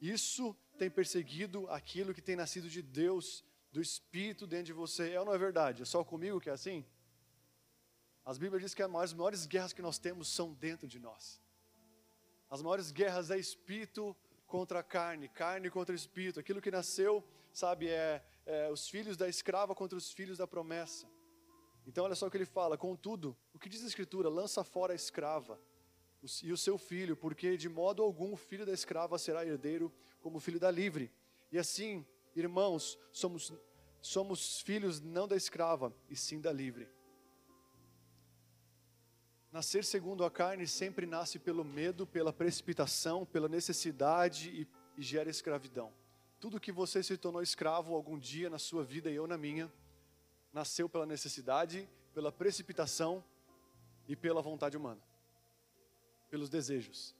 Isso tem perseguido aquilo que tem nascido de Deus, do Espírito dentro de você. É ou não é verdade? É só comigo que é assim? As Bíblias diz que as maiores, maiores guerras que nós temos são dentro de nós. As maiores guerras é espírito contra a carne, carne contra espírito. Aquilo que nasceu, sabe, é, é os filhos da escrava contra os filhos da promessa. Então, olha só o que ele fala: contudo, o que diz a Escritura? Lança fora a escrava e o seu filho, porque de modo algum o filho da escrava será herdeiro como o filho da livre. E assim, irmãos, somos, somos filhos não da escrava, e sim da livre. Nascer segundo a carne sempre nasce pelo medo, pela precipitação, pela necessidade e, e gera escravidão. Tudo que você se tornou escravo algum dia na sua vida e eu na minha, nasceu pela necessidade, pela precipitação e pela vontade humana, pelos desejos.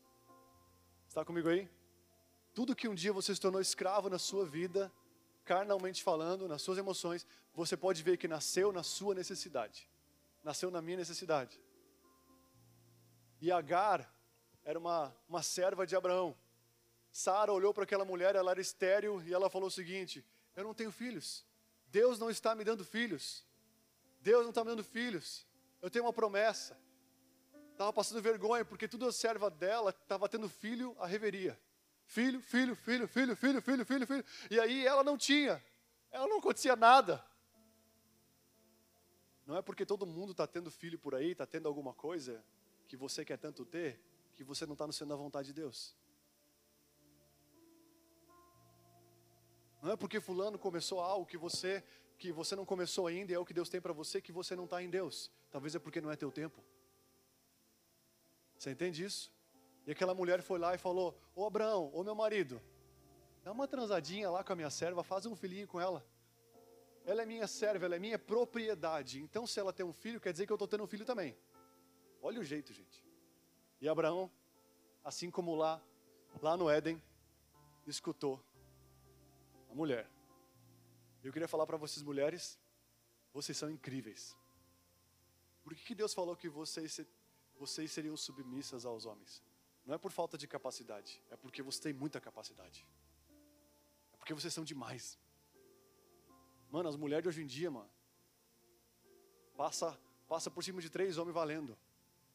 Está comigo aí? Tudo que um dia você se tornou escravo na sua vida, carnalmente falando, nas suas emoções, você pode ver que nasceu na sua necessidade, nasceu na minha necessidade. E Agar era uma, uma serva de Abraão. Sara olhou para aquela mulher, ela era estéril, e ela falou o seguinte: Eu não tenho filhos. Deus não está me dando filhos. Deus não está me dando filhos. Eu tenho uma promessa. Estava passando vergonha, porque toda a serva dela estava tendo filho a reveria. Filho, filho, filho, filho, filho, filho, filho, filho. E aí ela não tinha. Ela não acontecia nada. Não é porque todo mundo está tendo filho por aí, está tendo alguma coisa, que você quer tanto ter, que você não está no centro da vontade de Deus. Não é porque fulano começou algo que você que você não começou ainda e é o que Deus tem para você que você não está em Deus. Talvez é porque não é teu tempo. Você entende isso? E aquela mulher foi lá e falou: Ô Abraão, ô meu marido, dá uma transadinha lá com a minha serva, faz um filhinho com ela. ela é minha serva, ela é minha propriedade. Então, se ela tem um filho, quer dizer que eu estou tendo um filho também. Olha o jeito, gente. E Abraão, assim como lá, lá no Éden, escutou a mulher. Eu queria falar para vocês, mulheres, vocês são incríveis. Por que, que Deus falou que vocês, vocês seriam submissas aos homens? Não é por falta de capacidade, é porque você tem muita capacidade. É porque vocês são demais. Mano, as mulheres de hoje em dia, mano, passa, passa por cima de três homens valendo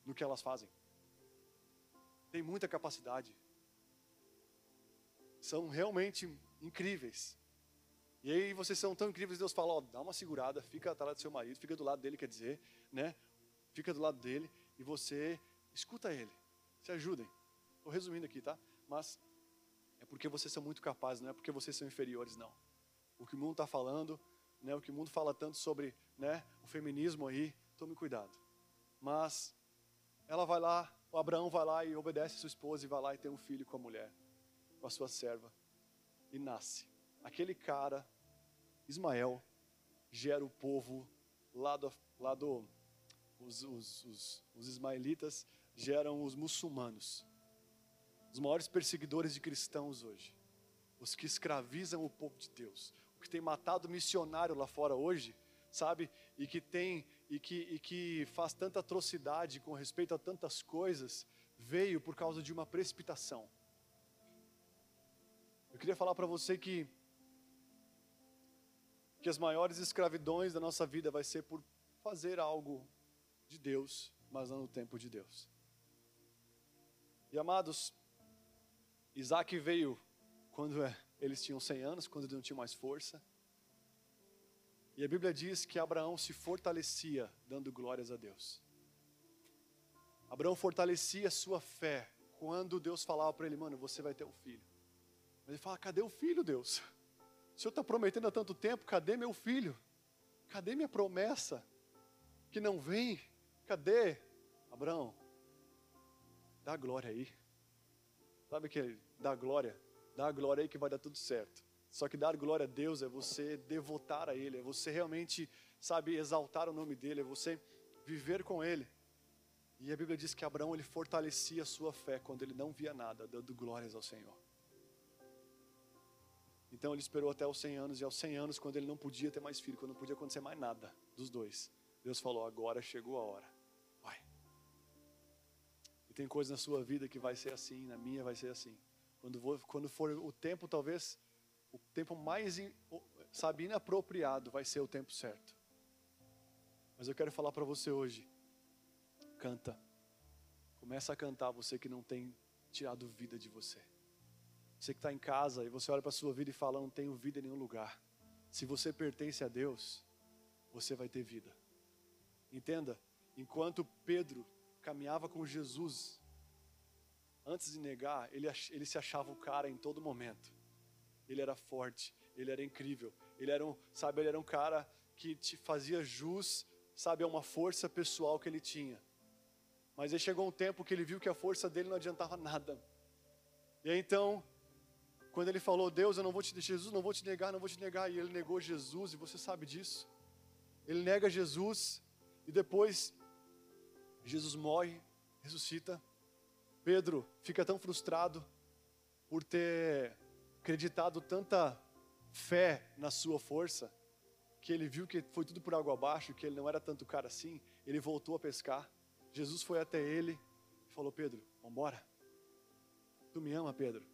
no que elas fazem. Tem muita capacidade. São realmente incríveis. E aí vocês são tão incríveis, Deus fala, ó, dá uma segurada, fica atrás do seu marido, fica do lado dele, quer dizer, né? Fica do lado dele e você escuta ele. Se ajudem. Estou resumindo aqui, tá? Mas é porque vocês são muito capazes, não é porque vocês são inferiores, não. O que o mundo está falando, né? O que o mundo fala tanto sobre, né? O feminismo aí, tome cuidado. Mas ela vai lá, o Abraão vai lá e obedece a sua esposa e vai lá e tem um filho com a mulher, com a sua serva e nasce. Aquele cara, Ismael, gera o povo lá do, lá do os, os, os, os ismaelitas geram os muçulmanos, os maiores perseguidores de cristãos hoje, os que escravizam o povo de Deus, o que tem matado missionário lá fora hoje, sabe? E que tem e que, e que faz tanta atrocidade com respeito a tantas coisas, veio por causa de uma precipitação. Eu queria falar para você que que as maiores escravidões da nossa vida vai ser por fazer algo de Deus, mas não no tempo de Deus. E amados, Isaac veio quando é, eles tinham 100 anos, quando eles não tinham mais força. E a Bíblia diz que Abraão se fortalecia dando glórias a Deus. Abraão fortalecia sua fé quando Deus falava para ele, mano, você vai ter um filho. Ele fala, cadê o filho, Deus? O Senhor está prometendo há tanto tempo, cadê meu filho? Cadê minha promessa? Que não vem? Cadê? Abraão, dá glória aí. Sabe que dá glória? Dá glória aí que vai dar tudo certo. Só que dar glória a Deus é você devotar a Ele, é você realmente, sabe, exaltar o nome dEle, é você viver com Ele. E a Bíblia diz que Abraão ele fortalecia a sua fé quando ele não via nada, dando glórias ao Senhor. Então ele esperou até os 100 anos, e aos 100 anos, quando ele não podia ter mais filho, quando não podia acontecer mais nada dos dois, Deus falou: agora chegou a hora. E tem coisas na sua vida que vai ser assim, na minha vai ser assim. Quando, vou, quando for o tempo, talvez, o tempo mais, sabe, inapropriado vai ser o tempo certo. Mas eu quero falar para você hoje, canta. Começa a cantar, você que não tem tirado vida de você. Você que está em casa e você olha para a sua vida e fala, não tenho vida em nenhum lugar. Se você pertence a Deus, você vai ter vida. Entenda, enquanto Pedro caminhava com Jesus, antes de negar, ele, ele se achava o cara em todo momento. Ele era forte, ele era incrível, ele era um, sabe, ele era um cara que te fazia jus, sabe, a uma força pessoal que ele tinha. Mas aí chegou um tempo que ele viu que a força dele não adiantava nada. E aí então, quando ele falou, Deus, eu não vou te Jesus, não vou te negar, não vou te negar, e ele negou Jesus, e você sabe disso. Ele nega Jesus, e depois Jesus morre, ressuscita. Pedro fica tão frustrado por ter acreditado tanta fé na sua força, que ele viu que foi tudo por água abaixo, que ele não era tanto cara assim, ele voltou a pescar. Jesus foi até ele e falou: Pedro, vamos embora. Tu me ama, Pedro?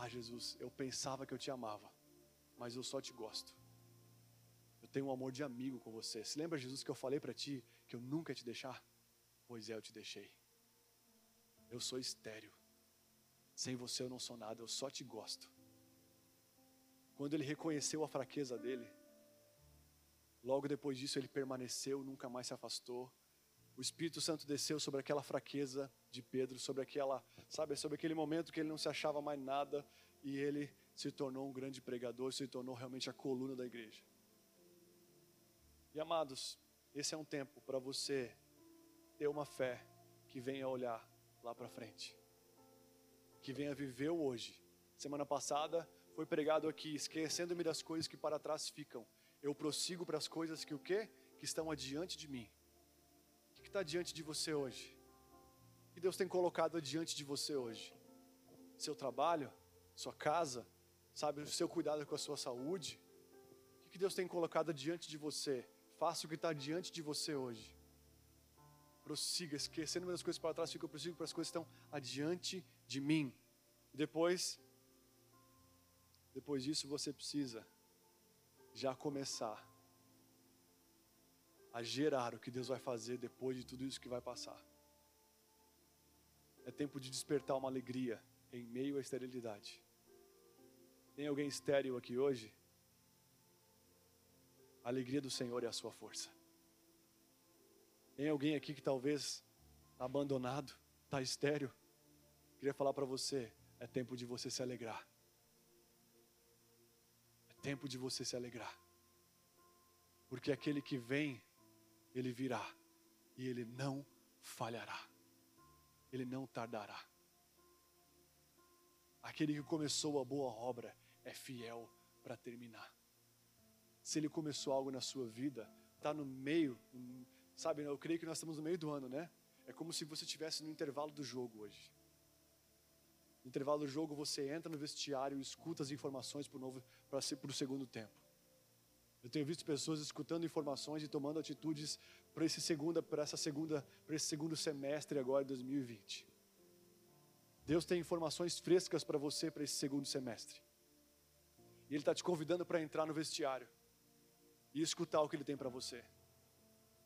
Ah, Jesus, eu pensava que eu te amava, mas eu só te gosto. Eu tenho um amor de amigo com você. Se lembra, Jesus, que eu falei para ti que eu nunca ia te deixar? Pois é, eu te deixei. Eu sou estéreo. Sem você eu não sou nada, eu só te gosto. Quando ele reconheceu a fraqueza dele, logo depois disso ele permaneceu, nunca mais se afastou. O Espírito Santo desceu sobre aquela fraqueza de Pedro, sobre aquela, sabe, sobre aquele momento que ele não se achava mais nada e ele se tornou um grande pregador, se tornou realmente a coluna da igreja. E amados, esse é um tempo para você ter uma fé que venha olhar lá para frente, que venha viver o hoje. Semana passada foi pregado aqui, esquecendo-me das coisas que para trás ficam eu prossigo para as coisas que o quê? Que estão adiante de mim. Que está diante de você hoje? O que Deus tem colocado adiante de você hoje? Seu trabalho, sua casa, sabe, o seu cuidado com a sua saúde? O que Deus tem colocado diante de você? Faça o que está diante de você hoje. Prossiga, esquecendo as coisas para trás, fica prossigo para as coisas que estão adiante de mim. Depois, depois disso você precisa já começar a gerar o que Deus vai fazer depois de tudo isso que vai passar. É tempo de despertar uma alegria em meio à esterilidade. Tem alguém estéril aqui hoje? A alegria do Senhor é a sua força. Tem alguém aqui que talvez está abandonado, está estéreo? Queria falar para você: é tempo de você se alegrar. É tempo de você se alegrar. Porque aquele que vem, ele virá. E ele não falhará. Ele não tardará. Aquele que começou a boa obra é fiel para terminar. Se ele começou algo na sua vida, está no meio, sabe? Eu creio que nós estamos no meio do ano, né? É como se você estivesse no intervalo do jogo hoje. No intervalo do jogo, você entra no vestiário e escuta as informações para o segundo tempo. Eu tenho visto pessoas escutando informações e tomando atitudes para esse segunda, para essa segunda, para esse segundo semestre agora de 2020. Deus tem informações frescas para você para esse segundo semestre. E Ele está te convidando para entrar no vestiário e escutar o que Ele tem para você.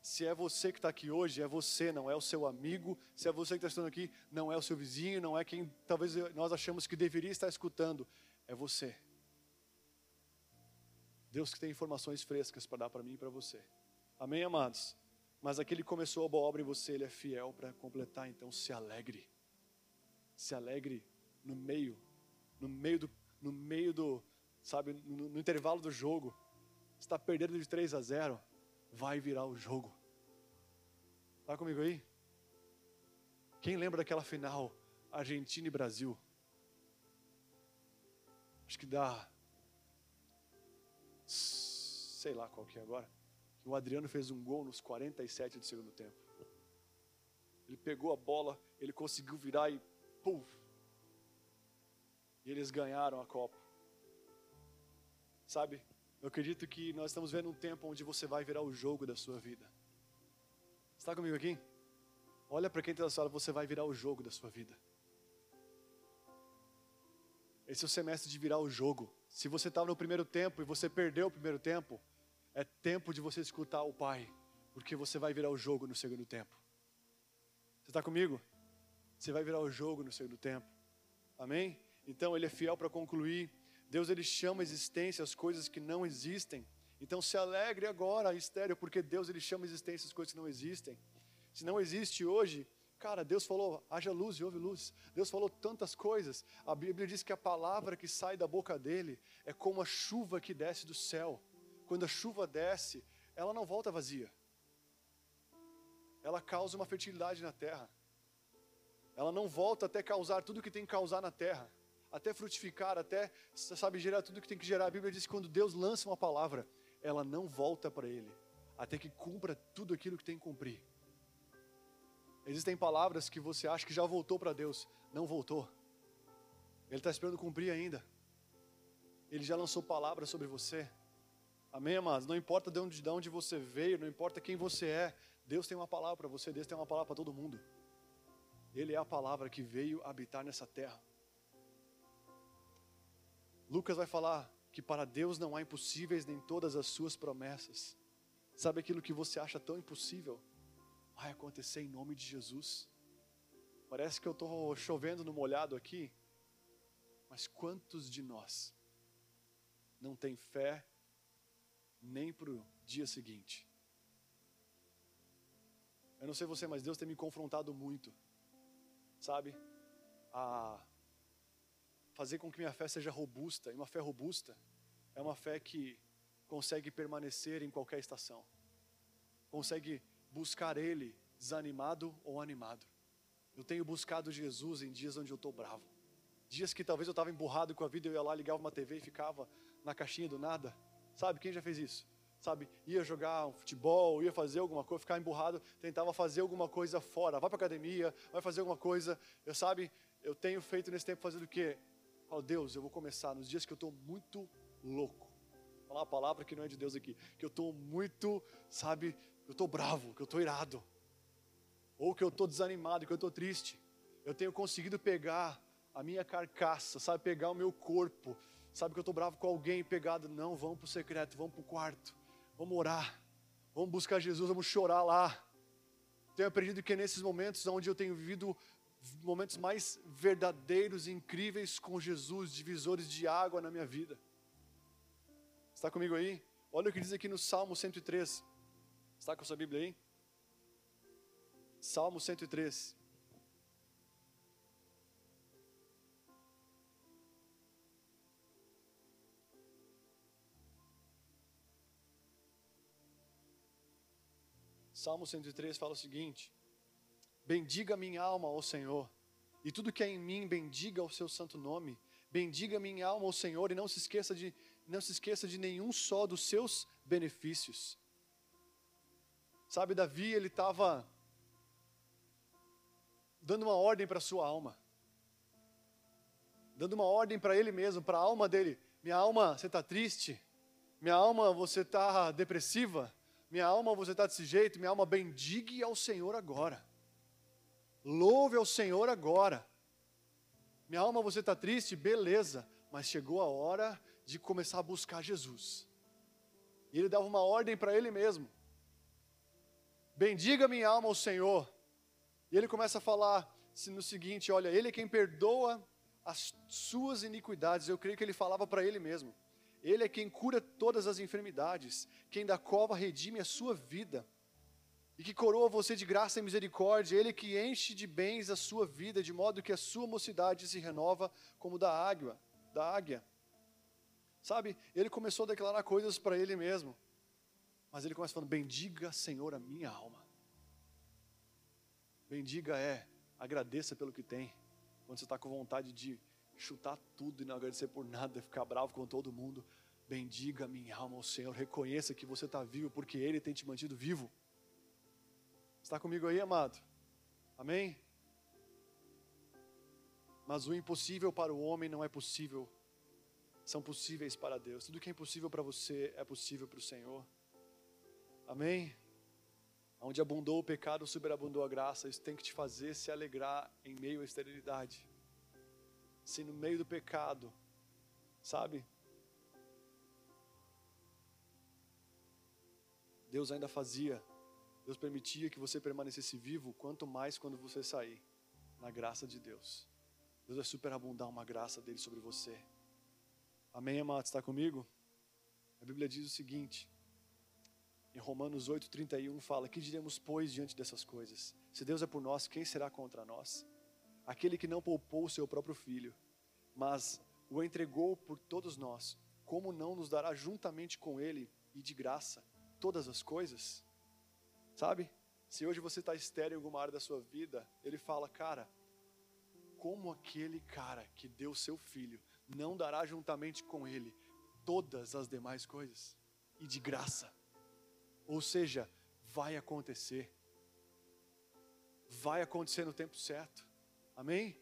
Se é você que está aqui hoje, é você, não é o seu amigo. Se é você que está estando aqui, não é o seu vizinho, não é quem talvez nós achamos que deveria estar escutando. É você. Deus que tem informações frescas para dar para mim e para você. Amém, amados? Mas aquele que começou a boa obra em você, ele é fiel para completar, então se alegre. Se alegre no meio, no meio do, no meio do, sabe, no, no intervalo do jogo. Está perdendo de 3 a 0 vai virar o jogo. Está comigo aí? Quem lembra daquela final Argentina e Brasil? Acho que dá. Sei lá qual que é agora. O Adriano fez um gol nos 47 do segundo tempo. Ele pegou a bola, ele conseguiu virar e. Puf! E eles ganharam a Copa. Sabe? Eu acredito que nós estamos vendo um tempo onde você vai virar o jogo da sua vida. Está comigo aqui? Olha para quem está na sala, você vai virar o jogo da sua vida. Esse é o semestre de virar o jogo. Se você estava no primeiro tempo e você perdeu o primeiro tempo, é tempo de você escutar o Pai, porque você vai virar o jogo no segundo tempo. Você está comigo? Você vai virar o jogo no segundo tempo. Amém? Então ele é fiel para concluir Deus ele chama a existência as coisas que não existem. Então se alegre agora, estéreo, porque Deus ele chama a existência as coisas que não existem. Se não existe hoje, cara, Deus falou, haja luz e houve luz. Deus falou tantas coisas. A Bíblia diz que a palavra que sai da boca dele é como a chuva que desce do céu. Quando a chuva desce, ela não volta vazia. Ela causa uma fertilidade na terra. Ela não volta até causar tudo que tem que causar na terra até frutificar, até, sabe, gerar tudo que tem que gerar. A Bíblia diz que quando Deus lança uma palavra, ela não volta para Ele, até que cumpra tudo aquilo que tem que cumprir. Existem palavras que você acha que já voltou para Deus, não voltou. Ele está esperando cumprir ainda. Ele já lançou palavras sobre você. Amém, amados? Não importa de onde, de onde você veio, não importa quem você é, Deus tem uma palavra para você, Deus tem uma palavra para todo mundo. Ele é a palavra que veio habitar nessa terra. Lucas vai falar que para Deus não há impossíveis nem todas as suas promessas. Sabe aquilo que você acha tão impossível? Vai acontecer em nome de Jesus. Parece que eu estou chovendo no molhado aqui, mas quantos de nós não tem fé nem para o dia seguinte? Eu não sei você, mas Deus tem me confrontado muito, sabe? A fazer com que minha fé seja robusta. E uma fé robusta é uma fé que consegue permanecer em qualquer estação, consegue buscar Ele desanimado ou animado. Eu tenho buscado Jesus em dias onde eu estou bravo, dias que talvez eu estava emburrado com a vida, eu ia lá, ligava uma TV e ficava na caixinha do nada. Sabe quem já fez isso? sabe, ia jogar um futebol, ia fazer alguma coisa, ficar emburrado, tentava fazer alguma coisa fora, vai para academia, vai fazer alguma coisa. Eu sabe, eu tenho feito nesse tempo fazendo o quê? Falo, Deus, eu vou começar nos dias que eu estou muito louco. Vou falar uma palavra que não é de Deus aqui, que eu estou muito, sabe, eu estou bravo, que eu estou irado, ou que eu estou desanimado, que eu estou triste. Eu tenho conseguido pegar a minha carcaça, sabe, pegar o meu corpo, sabe que eu estou bravo com alguém pegado, não, vamos para o secreto, vamos para o quarto, vamos orar, vamos buscar Jesus, vamos chorar lá. Tenho aprendido que nesses momentos onde eu tenho vivido momentos mais verdadeiros incríveis com Jesus, divisores de água na minha vida. Está comigo aí? Olha o que diz aqui no Salmo 103. Está com a sua Bíblia aí? Salmo 103. Salmo 103 fala o seguinte: Bendiga minha alma ao Senhor, e tudo que é em mim, bendiga o seu santo nome. Bendiga minha alma ao Senhor e não se esqueça de não se esqueça de nenhum só dos seus benefícios. Sabe, Davi, ele estava dando uma ordem para sua alma. Dando uma ordem para ele mesmo, para a alma dele. Minha alma, você está triste? Minha alma, você está depressiva? Minha alma, você está desse jeito, minha alma, bendigue ao Senhor agora. Louve ao Senhor agora. Minha alma, você está triste? Beleza, mas chegou a hora de começar a buscar Jesus. E ele dava uma ordem para ele mesmo: Bendiga minha alma ao Senhor. E ele começa a falar no seguinte: Olha, Ele é quem perdoa as suas iniquidades. Eu creio que ele falava para ele mesmo. Ele é quem cura todas as enfermidades, quem da cova redime a sua vida, e que coroa você de graça e misericórdia, Ele que enche de bens a sua vida, de modo que a sua mocidade se renova como da águia, da águia. Sabe, ele começou a declarar coisas para ele mesmo, mas ele começa falando: Bendiga, Senhor, a minha alma. Bendiga é, agradeça pelo que tem, quando você está com vontade de chutar tudo e não agradecer por nada, ficar bravo com todo mundo. Bendiga minha alma ao Senhor, reconheça que você está vivo porque Ele tem te mantido vivo. Está comigo aí, amado? Amém? Mas o impossível para o homem não é possível, são possíveis para Deus. Tudo que é impossível para você é possível para o Senhor. Amém? Onde abundou o pecado, superabundou a graça. Isso tem que te fazer se alegrar em meio à esterilidade se no meio do pecado, sabe? Deus ainda fazia, Deus permitia que você permanecesse vivo, quanto mais quando você sair, na graça de Deus. Deus vai superabundar uma graça dele sobre você. Amém, amado? Está comigo? A Bíblia diz o seguinte, em Romanos 8,31 fala: Que diremos, pois, diante dessas coisas? Se Deus é por nós, quem será contra nós? Aquele que não poupou o seu próprio filho, mas o entregou por todos nós, como não nos dará juntamente com ele e de graça todas as coisas? Sabe? Se hoje você está estéreo em alguma área da sua vida, ele fala, cara, como aquele cara que deu seu filho não dará juntamente com ele todas as demais coisas e de graça? Ou seja, vai acontecer. Vai acontecer no tempo certo. Amém?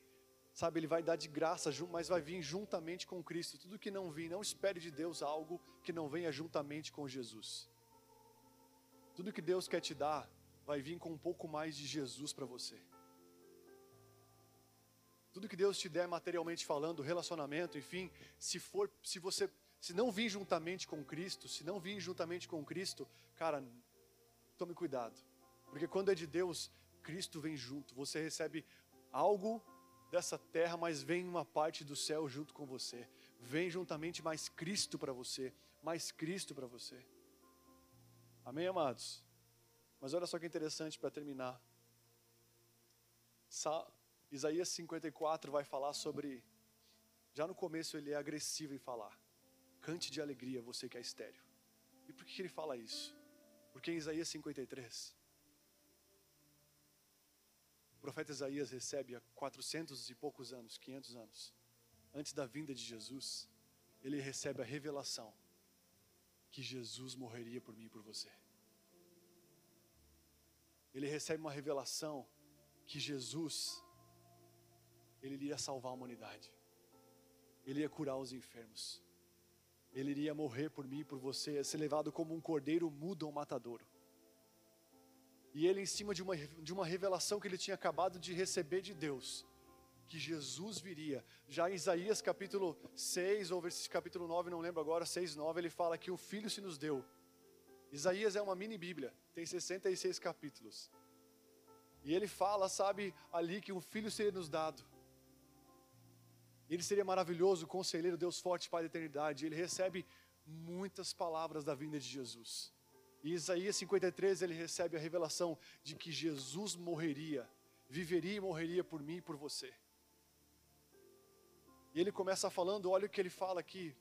Sabe, ele vai dar de graça, mas vai vir juntamente com Cristo. Tudo que não vir, não espere de Deus algo que não venha juntamente com Jesus. Tudo que Deus quer te dar, vai vir com um pouco mais de Jesus para você. Tudo que Deus te der materialmente falando, relacionamento, enfim, se for, se você, se não vir juntamente com Cristo, se não vir juntamente com Cristo, cara, tome cuidado, porque quando é de Deus, Cristo vem junto. Você recebe algo dessa terra, mas vem uma parte do céu junto com você. Vem juntamente mais Cristo para você, mais Cristo para você. Amém, amados? Mas olha só que interessante para terminar. Sa Isaías 54 vai falar sobre. Já no começo ele é agressivo em falar. Cante de alegria, você que é estéreo. E por que ele fala isso? Porque em Isaías 53, o profeta Isaías recebe há 400 e poucos anos, 500 anos, antes da vinda de Jesus, ele recebe a revelação que Jesus morreria por mim e por você. Ele recebe uma revelação que Jesus ele iria salvar a humanidade. Ele ia curar os enfermos. Ele iria morrer por mim e por você, ia ser levado como um cordeiro mudo ao matadouro. E ele, em cima de uma, de uma revelação que ele tinha acabado de receber de Deus, que Jesus viria. Já em Isaías capítulo 6, ou capítulo 9, não lembro agora, 6, 9, ele fala que o Filho se nos deu. Isaías é uma mini Bíblia, tem 66 capítulos. E ele fala, sabe, ali que um filho seria nos dado. Ele seria maravilhoso, conselheiro, Deus forte, Pai da eternidade. Ele recebe muitas palavras da vinda de Jesus. E Isaías 53 ele recebe a revelação de que Jesus morreria, viveria e morreria por mim e por você. E ele começa falando, olha o que ele fala aqui.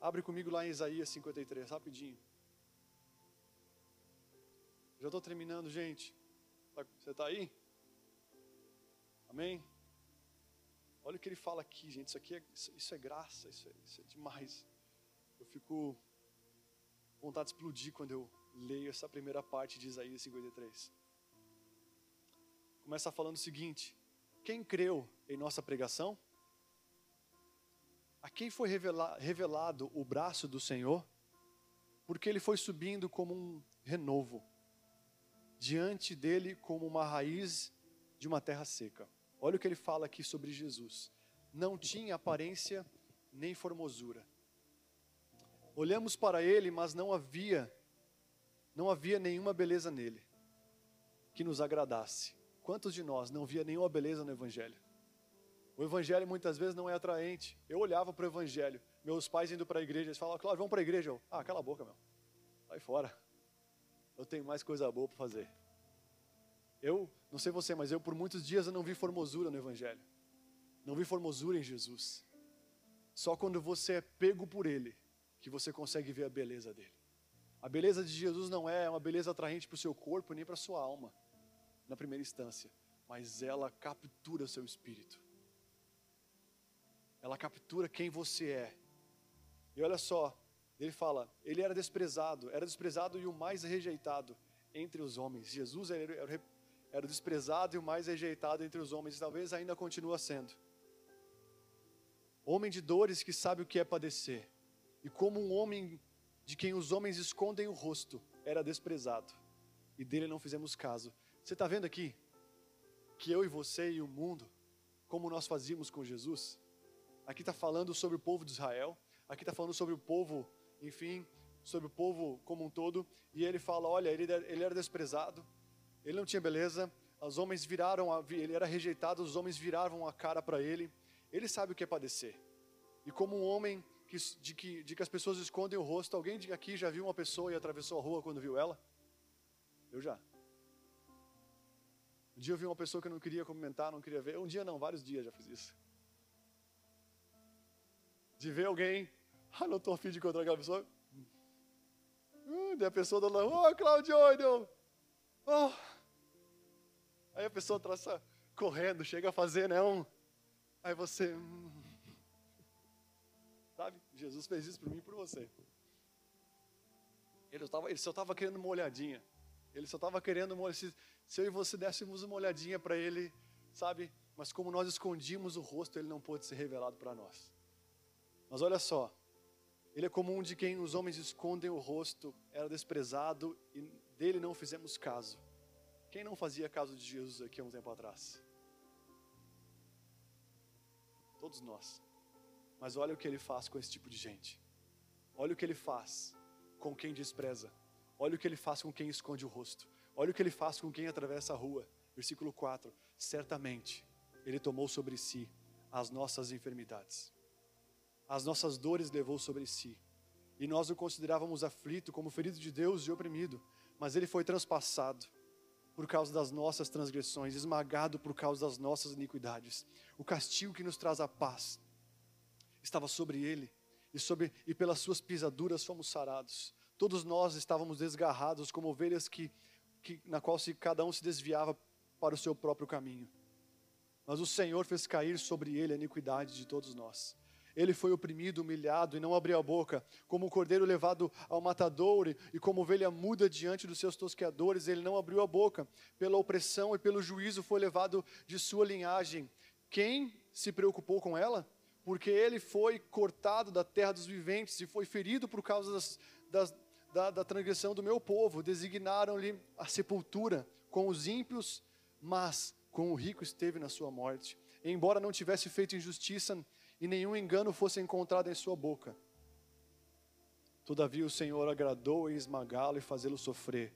Abre comigo lá em Isaías 53, rapidinho. Já estou terminando, gente. Tá, você está aí? Amém? Olha o que ele fala aqui, gente. Isso aqui é, isso é graça, isso é, isso é demais. Eu fico vontade de explodir quando eu leio essa primeira parte de Isaías 53. Começa falando o seguinte: Quem creu em nossa pregação? A quem foi revelado o braço do Senhor? Porque ele foi subindo como um renovo, diante dele como uma raiz de uma terra seca. Olha o que ele fala aqui sobre Jesus. Não tinha aparência nem formosura. Olhamos para ele, mas não havia não havia nenhuma beleza nele que nos agradasse. Quantos de nós não via nenhuma beleza no evangelho? O evangelho muitas vezes não é atraente. Eu olhava para o evangelho, meus pais indo para a igreja, eles falavam, claro, vamos para a igreja. Eu, ah, cala a boca, meu. Sai fora. Eu tenho mais coisa boa para fazer. Eu, não sei você, mas eu por muitos dias eu não vi formosura no Evangelho. Não vi formosura em Jesus. Só quando você é pego por Ele que você consegue ver a beleza dele. A beleza de Jesus não é uma beleza atraente para o seu corpo nem para a sua alma, na primeira instância, mas ela captura seu espírito. Ela captura quem você é. E olha só, ele fala, ele era desprezado, era desprezado e o mais rejeitado entre os homens. Jesus era, era era desprezado e o mais rejeitado entre os homens, e talvez ainda continua sendo. Homem de dores que sabe o que é padecer, e como um homem de quem os homens escondem o rosto, era desprezado, e dele não fizemos caso. Você está vendo aqui que eu e você e o mundo, como nós fazíamos com Jesus? Aqui está falando sobre o povo de Israel, aqui está falando sobre o povo, enfim, sobre o povo como um todo, e ele fala: olha, ele, era desprezado, ele não tinha beleza, os homens viraram, a, ele era rejeitado, os homens viravam a cara para ele. Ele sabe o que é padecer. E como um homem que, de, que, de que as pessoas escondem o rosto, alguém aqui já viu uma pessoa e atravessou a rua quando viu ela? Eu já. Um dia eu vi uma pessoa que eu não queria cumprimentar, não queria ver. Um dia não, vários dias já fiz isso. De ver alguém, ah, não estou afim de encontrar aquela pessoa. Hum, daí a pessoa da ô oh, Claudio. Oh. Aí a pessoa traça correndo, chega a fazer, né? Um, aí você. Hum. Jesus fez isso por mim e por você. Ele, tava, ele só estava querendo uma olhadinha. Ele só estava querendo uma se, se eu e você dessemos uma olhadinha para ele, sabe? Mas como nós escondimos o rosto, ele não pôde ser revelado para nós. Mas olha só, ele é comum de quem os homens escondem o rosto, era desprezado e dele não fizemos caso. Quem não fazia caso de Jesus aqui há um tempo atrás? Todos nós. Mas olha o que ele faz com esse tipo de gente. Olha o que ele faz com quem despreza. Olha o que ele faz com quem esconde o rosto. Olha o que ele faz com quem atravessa a rua. Versículo 4: Certamente ele tomou sobre si as nossas enfermidades, as nossas dores levou sobre si, e nós o considerávamos aflito, como ferido de Deus e oprimido mas ele foi transpassado por causa das nossas transgressões, esmagado por causa das nossas iniquidades. O castigo que nos traz a paz estava sobre ele, e, sobre, e pelas suas pisaduras fomos sarados. Todos nós estávamos desgarrados como ovelhas que, que, na qual se, cada um se desviava para o seu próprio caminho. Mas o Senhor fez cair sobre ele a iniquidade de todos nós. Ele foi oprimido, humilhado e não abriu a boca. Como o cordeiro levado ao matadouro e como ovelha muda diante dos seus tosqueadores, ele não abriu a boca. Pela opressão e pelo juízo foi levado de sua linhagem. Quem se preocupou com ela? Porque ele foi cortado da terra dos viventes e foi ferido por causa das, das, da, da transgressão do meu povo. Designaram-lhe a sepultura com os ímpios, mas com o rico esteve na sua morte. Embora não tivesse feito injustiça, e nenhum engano fosse encontrado em sua boca. Todavia o Senhor agradou em esmagá-lo e fazê-lo sofrer.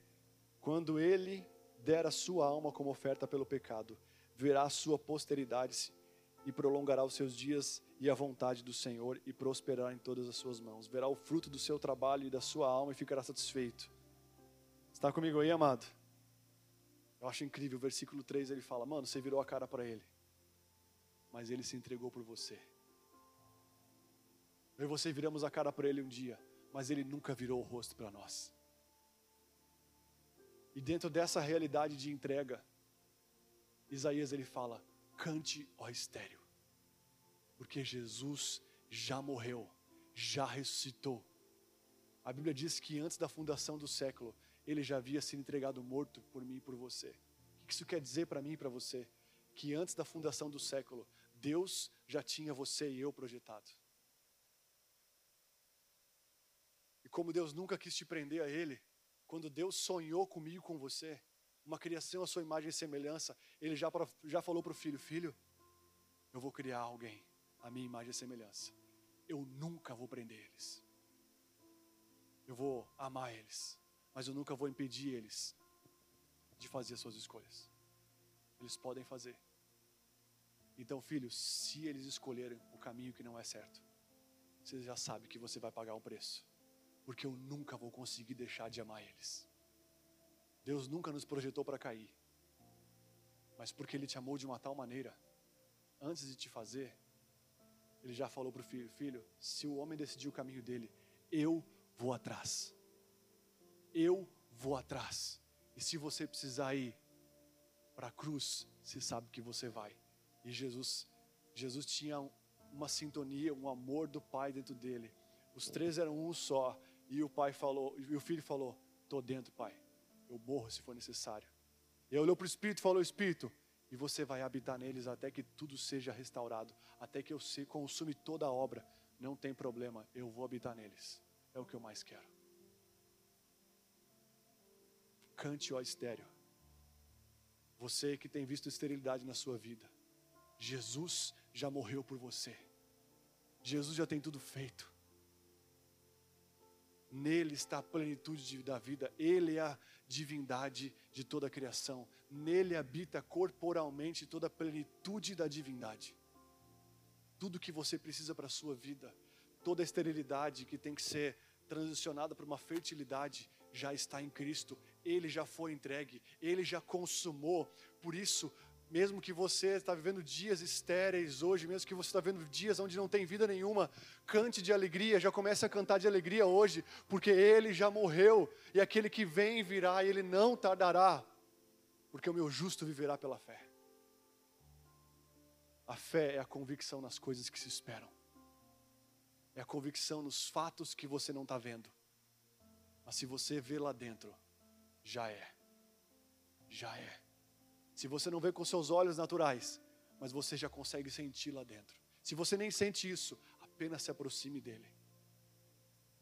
Quando ele der a sua alma como oferta pelo pecado, verá a sua posteridade e prolongará os seus dias e a vontade do Senhor e prosperará em todas as suas mãos. Verá o fruto do seu trabalho e da sua alma e ficará satisfeito. Está comigo aí, amado? Eu acho incrível, o versículo 3 ele fala: Mano, você virou a cara para ele, mas ele se entregou por você. Eu e você viramos a cara para ele um dia, mas ele nunca virou o rosto para nós. E dentro dessa realidade de entrega, Isaías ele fala: cante, ó estéreo, porque Jesus já morreu, já ressuscitou. A Bíblia diz que antes da fundação do século, ele já havia sido entregado morto por mim e por você. O que isso quer dizer para mim e para você? Que antes da fundação do século, Deus já tinha você e eu projetado. como Deus nunca quis te prender a Ele, quando Deus sonhou comigo, com você, uma criação à sua imagem e semelhança, Ele já, já falou para o filho: Filho, eu vou criar alguém à minha imagem e semelhança. Eu nunca vou prender eles. Eu vou amar eles, mas eu nunca vou impedir eles de fazer as suas escolhas. Eles podem fazer. Então, filho, se eles escolherem o caminho que não é certo, você já sabe que você vai pagar um preço porque eu nunca vou conseguir deixar de amar eles. Deus nunca nos projetou para cair, mas porque Ele te amou de uma tal maneira, antes de te fazer, Ele já falou para o filho: Filho, se o homem decidir o caminho dele, eu vou atrás. Eu vou atrás. E se você precisar ir para a cruz, você sabe que você vai. E Jesus, Jesus tinha uma sintonia, um amor do Pai dentro dele. Os três eram um só. E o pai falou, e o filho falou: "Tô dentro, pai. Eu morro se for necessário." E olhou para o espírito e falou: "Espírito, e você vai habitar neles até que tudo seja restaurado, até que eu se consume toda a obra. Não tem problema, eu vou habitar neles. É o que eu mais quero." Cante ó estéreo. Você que tem visto esterilidade na sua vida, Jesus já morreu por você. Jesus já tem tudo feito. Nele está a plenitude da vida, Ele é a divindade de toda a criação, nele habita corporalmente toda a plenitude da divindade. Tudo que você precisa para a sua vida, toda a esterilidade que tem que ser transicionada para uma fertilidade, já está em Cristo, Ele já foi entregue, Ele já consumou, por isso, mesmo que você está vivendo dias estéreis hoje, mesmo que você está vivendo dias onde não tem vida nenhuma, cante de alegria, já comece a cantar de alegria hoje, porque Ele já morreu, e aquele que vem virá, e Ele não tardará, porque o meu justo viverá pela fé. A fé é a convicção nas coisas que se esperam, é a convicção nos fatos que você não está vendo, mas se você vê lá dentro, já é, já é. Se você não vê com seus olhos naturais, mas você já consegue sentir lá dentro. Se você nem sente isso, apenas se aproxime dele.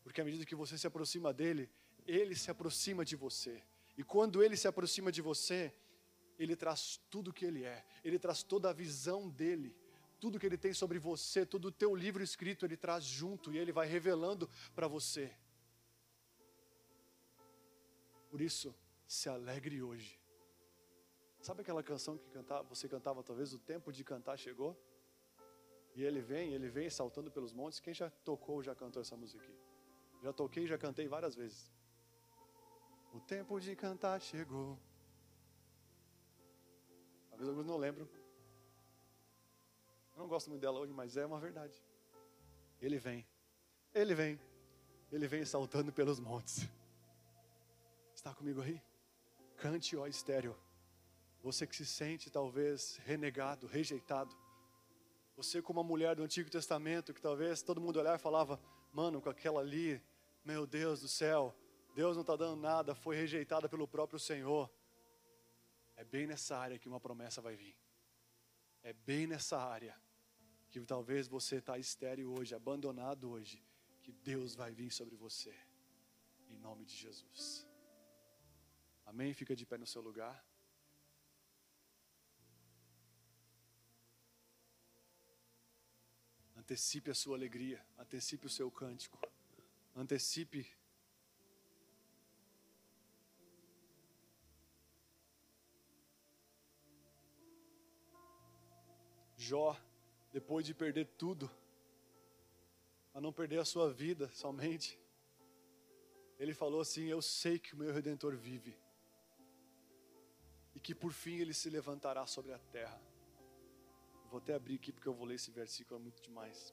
Porque à medida que você se aproxima dele, ele se aproxima de você. E quando ele se aproxima de você, ele traz tudo o que ele é, ele traz toda a visão dele, tudo que ele tem sobre você, todo o teu livro escrito, ele traz junto e ele vai revelando para você. Por isso, se alegre hoje Sabe aquela canção que cantava, você cantava talvez o tempo de cantar chegou? E ele vem, ele vem saltando pelos montes. Quem já tocou, já cantou essa música aqui? Já toquei, já cantei várias vezes. O tempo de cantar chegou. Talvez alguns não lembram. Eu não gosto muito dela hoje, mas é uma verdade. Ele vem, ele vem, ele vem saltando pelos montes. Está comigo aí? Cante, ó estéreo. Você que se sente talvez renegado, rejeitado. Você, como uma mulher do Antigo Testamento, que talvez todo mundo olhar e falava: Mano, com aquela ali, meu Deus do céu, Deus não está dando nada, foi rejeitada pelo próprio Senhor. É bem nessa área que uma promessa vai vir. É bem nessa área que talvez você está estéreo hoje, abandonado hoje, que Deus vai vir sobre você. Em nome de Jesus. Amém? Fica de pé no seu lugar. Antecipe a sua alegria, antecipe o seu cântico, antecipe. Jó, depois de perder tudo, a não perder a sua vida somente, ele falou assim: Eu sei que o meu redentor vive, e que por fim ele se levantará sobre a terra. Vou até abrir aqui porque eu vou ler esse versículo, é muito demais.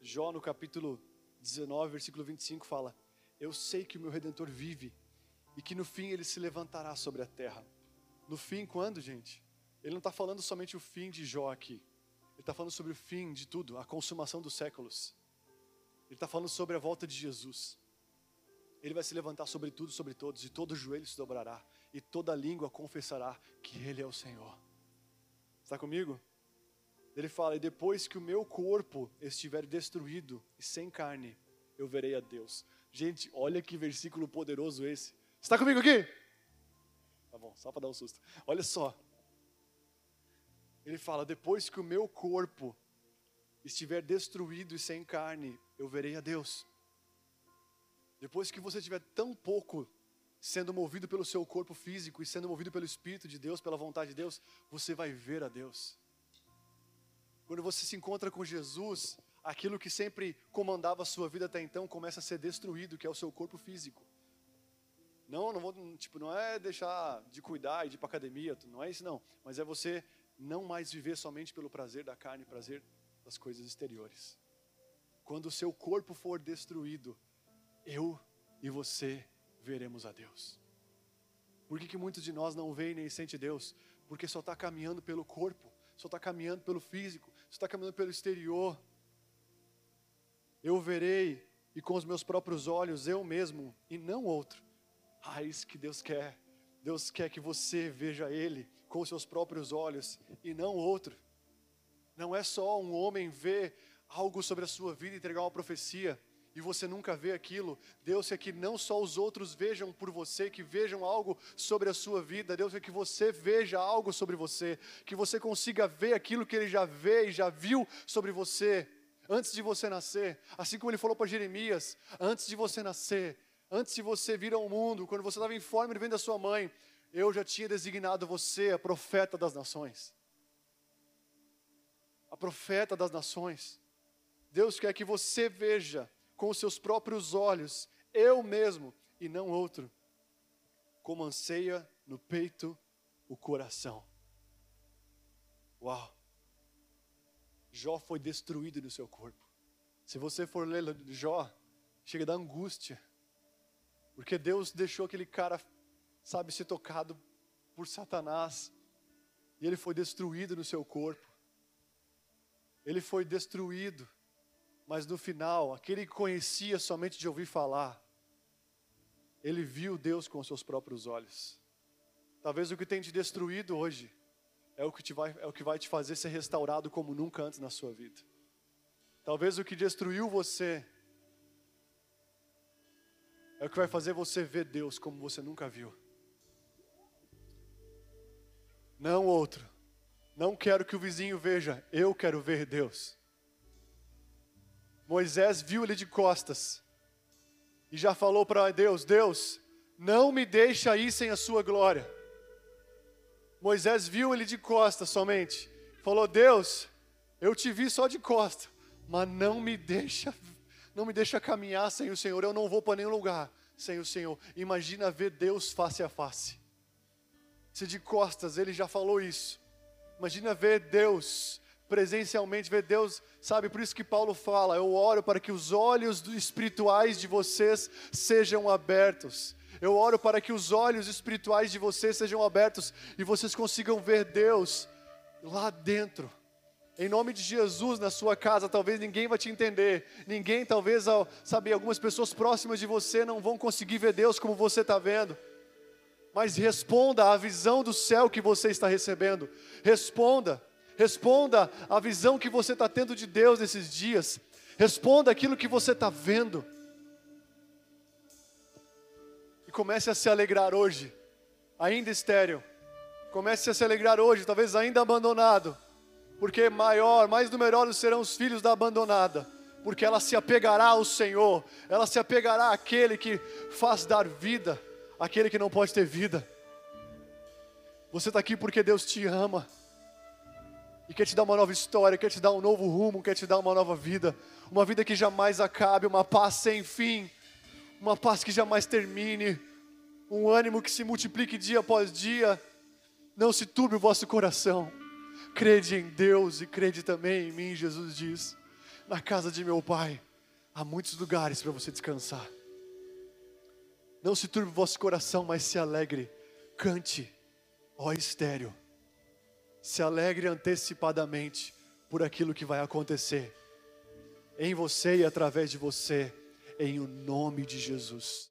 Jó, no capítulo 19, versículo 25, fala: Eu sei que o meu redentor vive e que no fim ele se levantará sobre a terra. No fim, quando, gente? Ele não está falando somente o fim de Jó aqui. Ele está falando sobre o fim de tudo, a consumação dos séculos. Ele está falando sobre a volta de Jesus. Ele vai se levantar sobre tudo, sobre todos, e todo joelho se dobrará, e toda língua confessará que Ele é o Senhor. Está comigo? Ele fala: E depois que o meu corpo estiver destruído e sem carne, eu verei a Deus. Gente, olha que versículo poderoso esse. Está comigo aqui? Tá bom, só para dar um susto. Olha só. Ele fala: Depois que o meu corpo estiver destruído e sem carne, eu verei a Deus. Depois que você tiver tão pouco sendo movido pelo seu corpo físico e sendo movido pelo Espírito de Deus, pela vontade de Deus, você vai ver a Deus. Quando você se encontra com Jesus, aquilo que sempre comandava a sua vida até então começa a ser destruído, que é o seu corpo físico. Não, não vou, tipo, não é deixar de cuidar e de ir para academia, não é isso não, mas é você não mais viver somente pelo prazer da carne, prazer das coisas exteriores. Quando o seu corpo for destruído, eu e você veremos a Deus. Por que, que muitos de nós não veem nem sentem Deus? Porque só está caminhando pelo corpo, só está caminhando pelo físico, só está caminhando pelo exterior. Eu verei e com os meus próprios olhos, eu mesmo e não outro. Ah, isso que Deus quer. Deus quer que você veja Ele com os seus próprios olhos e não outro. Não é só um homem ver algo sobre a sua vida e entregar uma profecia e você nunca vê aquilo. Deus quer que não só os outros vejam por você, que vejam algo sobre a sua vida. Deus quer que você veja algo sobre você, que você consiga ver aquilo que Ele já vê e já viu sobre você antes de você nascer. Assim como Ele falou para Jeremias: antes de você nascer, antes de você vir ao mundo, quando você estava em forma vem da sua mãe, eu já tinha designado você a profeta das nações. A profeta das nações. Deus quer que você veja com seus próprios olhos, eu mesmo e não outro, como anseia no peito o coração. Uau! Jó foi destruído no seu corpo. Se você for ler Jó, chega da angústia, porque Deus deixou aquele cara, sabe, ser tocado por Satanás, e ele foi destruído no seu corpo. Ele foi destruído mas no final, aquele que conhecia somente de ouvir falar, ele viu Deus com seus próprios olhos. Talvez o que tem te destruído hoje é o que, te vai, é o que vai te fazer ser restaurado como nunca antes na sua vida. Talvez o que destruiu você é o que vai fazer você ver Deus como você nunca viu. Não outro. Não quero que o vizinho veja, eu quero ver Deus. Moisés viu ele de costas e já falou para Deus: Deus, não me deixa ir sem a sua glória. Moisés viu ele de costas somente, falou: Deus, eu te vi só de costas, mas não me deixa, não me deixa caminhar sem o Senhor. Eu não vou para nenhum lugar sem o Senhor. Imagina ver Deus face a face. Se de costas ele já falou isso. Imagina ver Deus presencialmente, ver Deus, sabe? Por isso que Paulo fala: Eu oro para que os olhos espirituais de vocês sejam abertos. Eu oro para que os olhos espirituais de vocês sejam abertos e vocês consigam ver Deus lá dentro. Em nome de Jesus, na sua casa, talvez ninguém vai te entender. Ninguém, talvez, sabe, algumas pessoas próximas de você não vão conseguir ver Deus como você está vendo. Mas responda à visão do céu que você está recebendo. Responda. Responda à visão que você está tendo de Deus nesses dias. Responda aquilo que você está vendo. E comece a se alegrar hoje, ainda estéreo. Comece a se alegrar hoje, talvez ainda abandonado. Porque maior, mais numerosos serão os filhos da abandonada. Porque ela se apegará ao Senhor, ela se apegará àquele que faz dar vida, àquele que não pode ter vida. Você está aqui porque Deus te ama e quer te dar uma nova história, quer te dar um novo rumo, quer te dar uma nova vida, uma vida que jamais acabe, uma paz sem fim uma paz que jamais termine, um ânimo que se multiplique dia após dia. Não se turbe o vosso coração. Crede em Deus e crede também em mim, Jesus diz. Na casa de meu Pai há muitos lugares para você descansar. Não se turbe o vosso coração, mas se alegre. Cante, ó estéreo. Se alegre antecipadamente por aquilo que vai acontecer em você e através de você em o nome de Jesus.